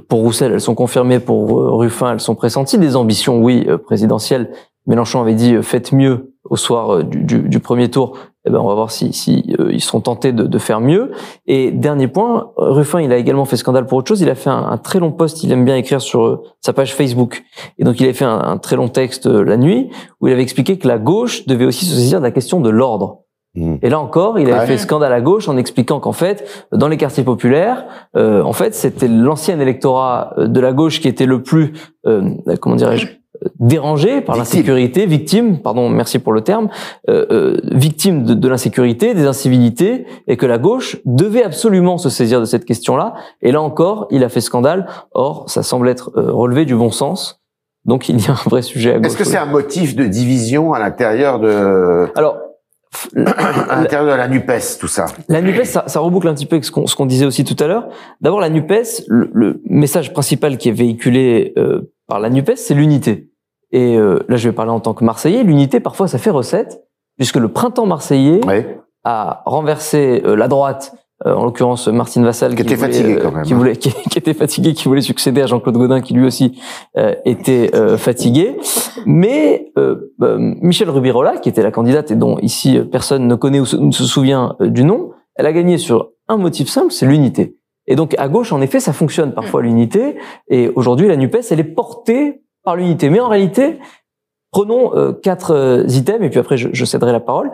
pour Roussel, elles sont confirmées. Pour Ruffin, elles sont pressenties. Des ambitions, oui, présidentielles. Mélenchon avait dit faites mieux au soir du, du, du premier tour, eh ben on va voir si, si euh, ils seront tentés de, de, faire mieux. Et dernier point, Ruffin, il a également fait scandale pour autre chose. Il a fait un, un très long post. Il aime bien écrire sur euh, sa page Facebook. Et donc il a fait un, un, très long texte euh, la nuit où il avait expliqué que la gauche devait aussi se saisir de la question de l'ordre. Mmh. Et là encore, il avait ah fait scandale à gauche en expliquant qu'en fait, dans les quartiers populaires, euh, en fait, c'était l'ancien électorat de la gauche qui était le plus, comment dirais-je, dérangé par l'insécurité, victime, pardon, merci pour le terme, euh, euh, victime de, de l'insécurité, des incivilités, et que la gauche devait absolument se saisir de cette question-là. Et là encore, il a fait scandale. Or, ça semble être euh, relevé du bon sens. Donc, il y a un vrai sujet à gauche. Est-ce que c'est un motif de division à l'intérieur de Alors, à l'intérieur de la Nupes, tout ça? La Nupes, ça, ça reboucle un petit peu avec ce qu'on qu'on disait aussi tout à l'heure. D'abord, la Nupes, le, le, message principal qui est véhiculé euh, par la Nupes, c'est l'unité. Et euh, là, je vais parler en tant que Marseillais. L'unité, parfois, ça fait recette, puisque le printemps marseillais oui. a renversé euh, la droite, euh, en l'occurrence Martine Vassal, qui, qui était voulait, fatigué quand même, qui, voulait, qui, qui, était fatigué, qui voulait succéder à Jean-Claude Godin, qui lui aussi euh, était fatigué. Mais Michel Rubirola, qui était la candidate et dont ici personne ne connaît ou ne se souvient du nom, elle a gagné sur un motif simple, c'est l'unité. Et donc à gauche, en effet, ça fonctionne parfois l'unité. Et aujourd'hui, la Nupes, elle est portée par l'unité. Mais en réalité, prenons euh, quatre euh, items et puis après je, je, céderai la parole.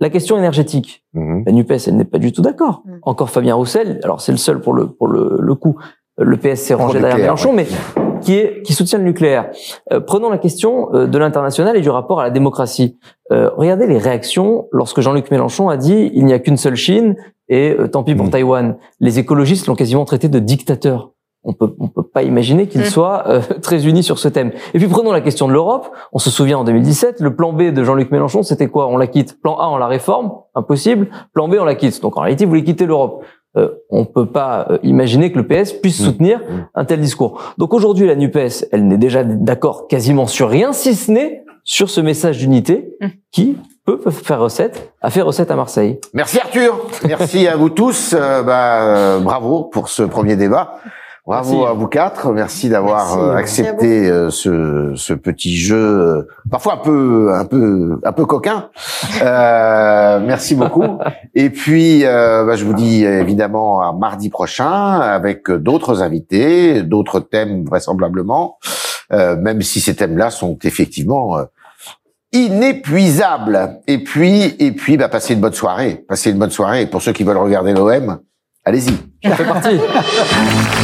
La question énergétique. Mmh. La Nupes, elle n'est pas du tout d'accord. Mmh. Encore Fabien Roussel. Alors c'est le seul pour le pour le, le coup. Le PS s'est rangé derrière Mélenchon, ouais. mais qui est qui soutient le nucléaire. Euh, prenons la question euh, de l'international et du rapport à la démocratie. Euh, regardez les réactions lorsque Jean-Luc Mélenchon a dit il n'y a qu'une seule Chine et tant pis pour mmh. Taïwan. Les écologistes l'ont quasiment traité de dictateur on peut on peut pas imaginer qu'ils mmh. soient euh, très unis sur ce thème. Et puis prenons la question de l'Europe. On se souvient en 2017, le plan B de Jean-Luc Mélenchon, c'était quoi? On la quitte. Plan A, on la réforme, impossible. Plan B, on la quitte. Donc en réalité, vous voulez quitter l'Europe. Euh, on peut pas euh, imaginer que le PS puisse mmh. soutenir mmh. un tel discours. Donc aujourd'hui, la Nupes, elle n'est déjà d'accord quasiment sur rien, si ce n'est sur ce message d'unité qui peut faire recette, a fait recette à Marseille. Merci Arthur, merci à vous tous. Euh, bah, bravo pour ce premier débat. Bravo merci. à vous quatre. Merci d'avoir euh, accepté euh, ce, ce, petit jeu, euh, parfois un peu, un peu, un peu coquin. Euh, merci beaucoup. Et puis, euh, bah, je vous dis évidemment à mardi prochain avec d'autres invités, d'autres thèmes vraisemblablement, même si ces thèmes-là sont effectivement inépuisables. Et puis, et puis, bah, passez une bonne soirée. Passez une bonne soirée. Et pour ceux qui veulent regarder l'OM, allez-y. Ça fait partie.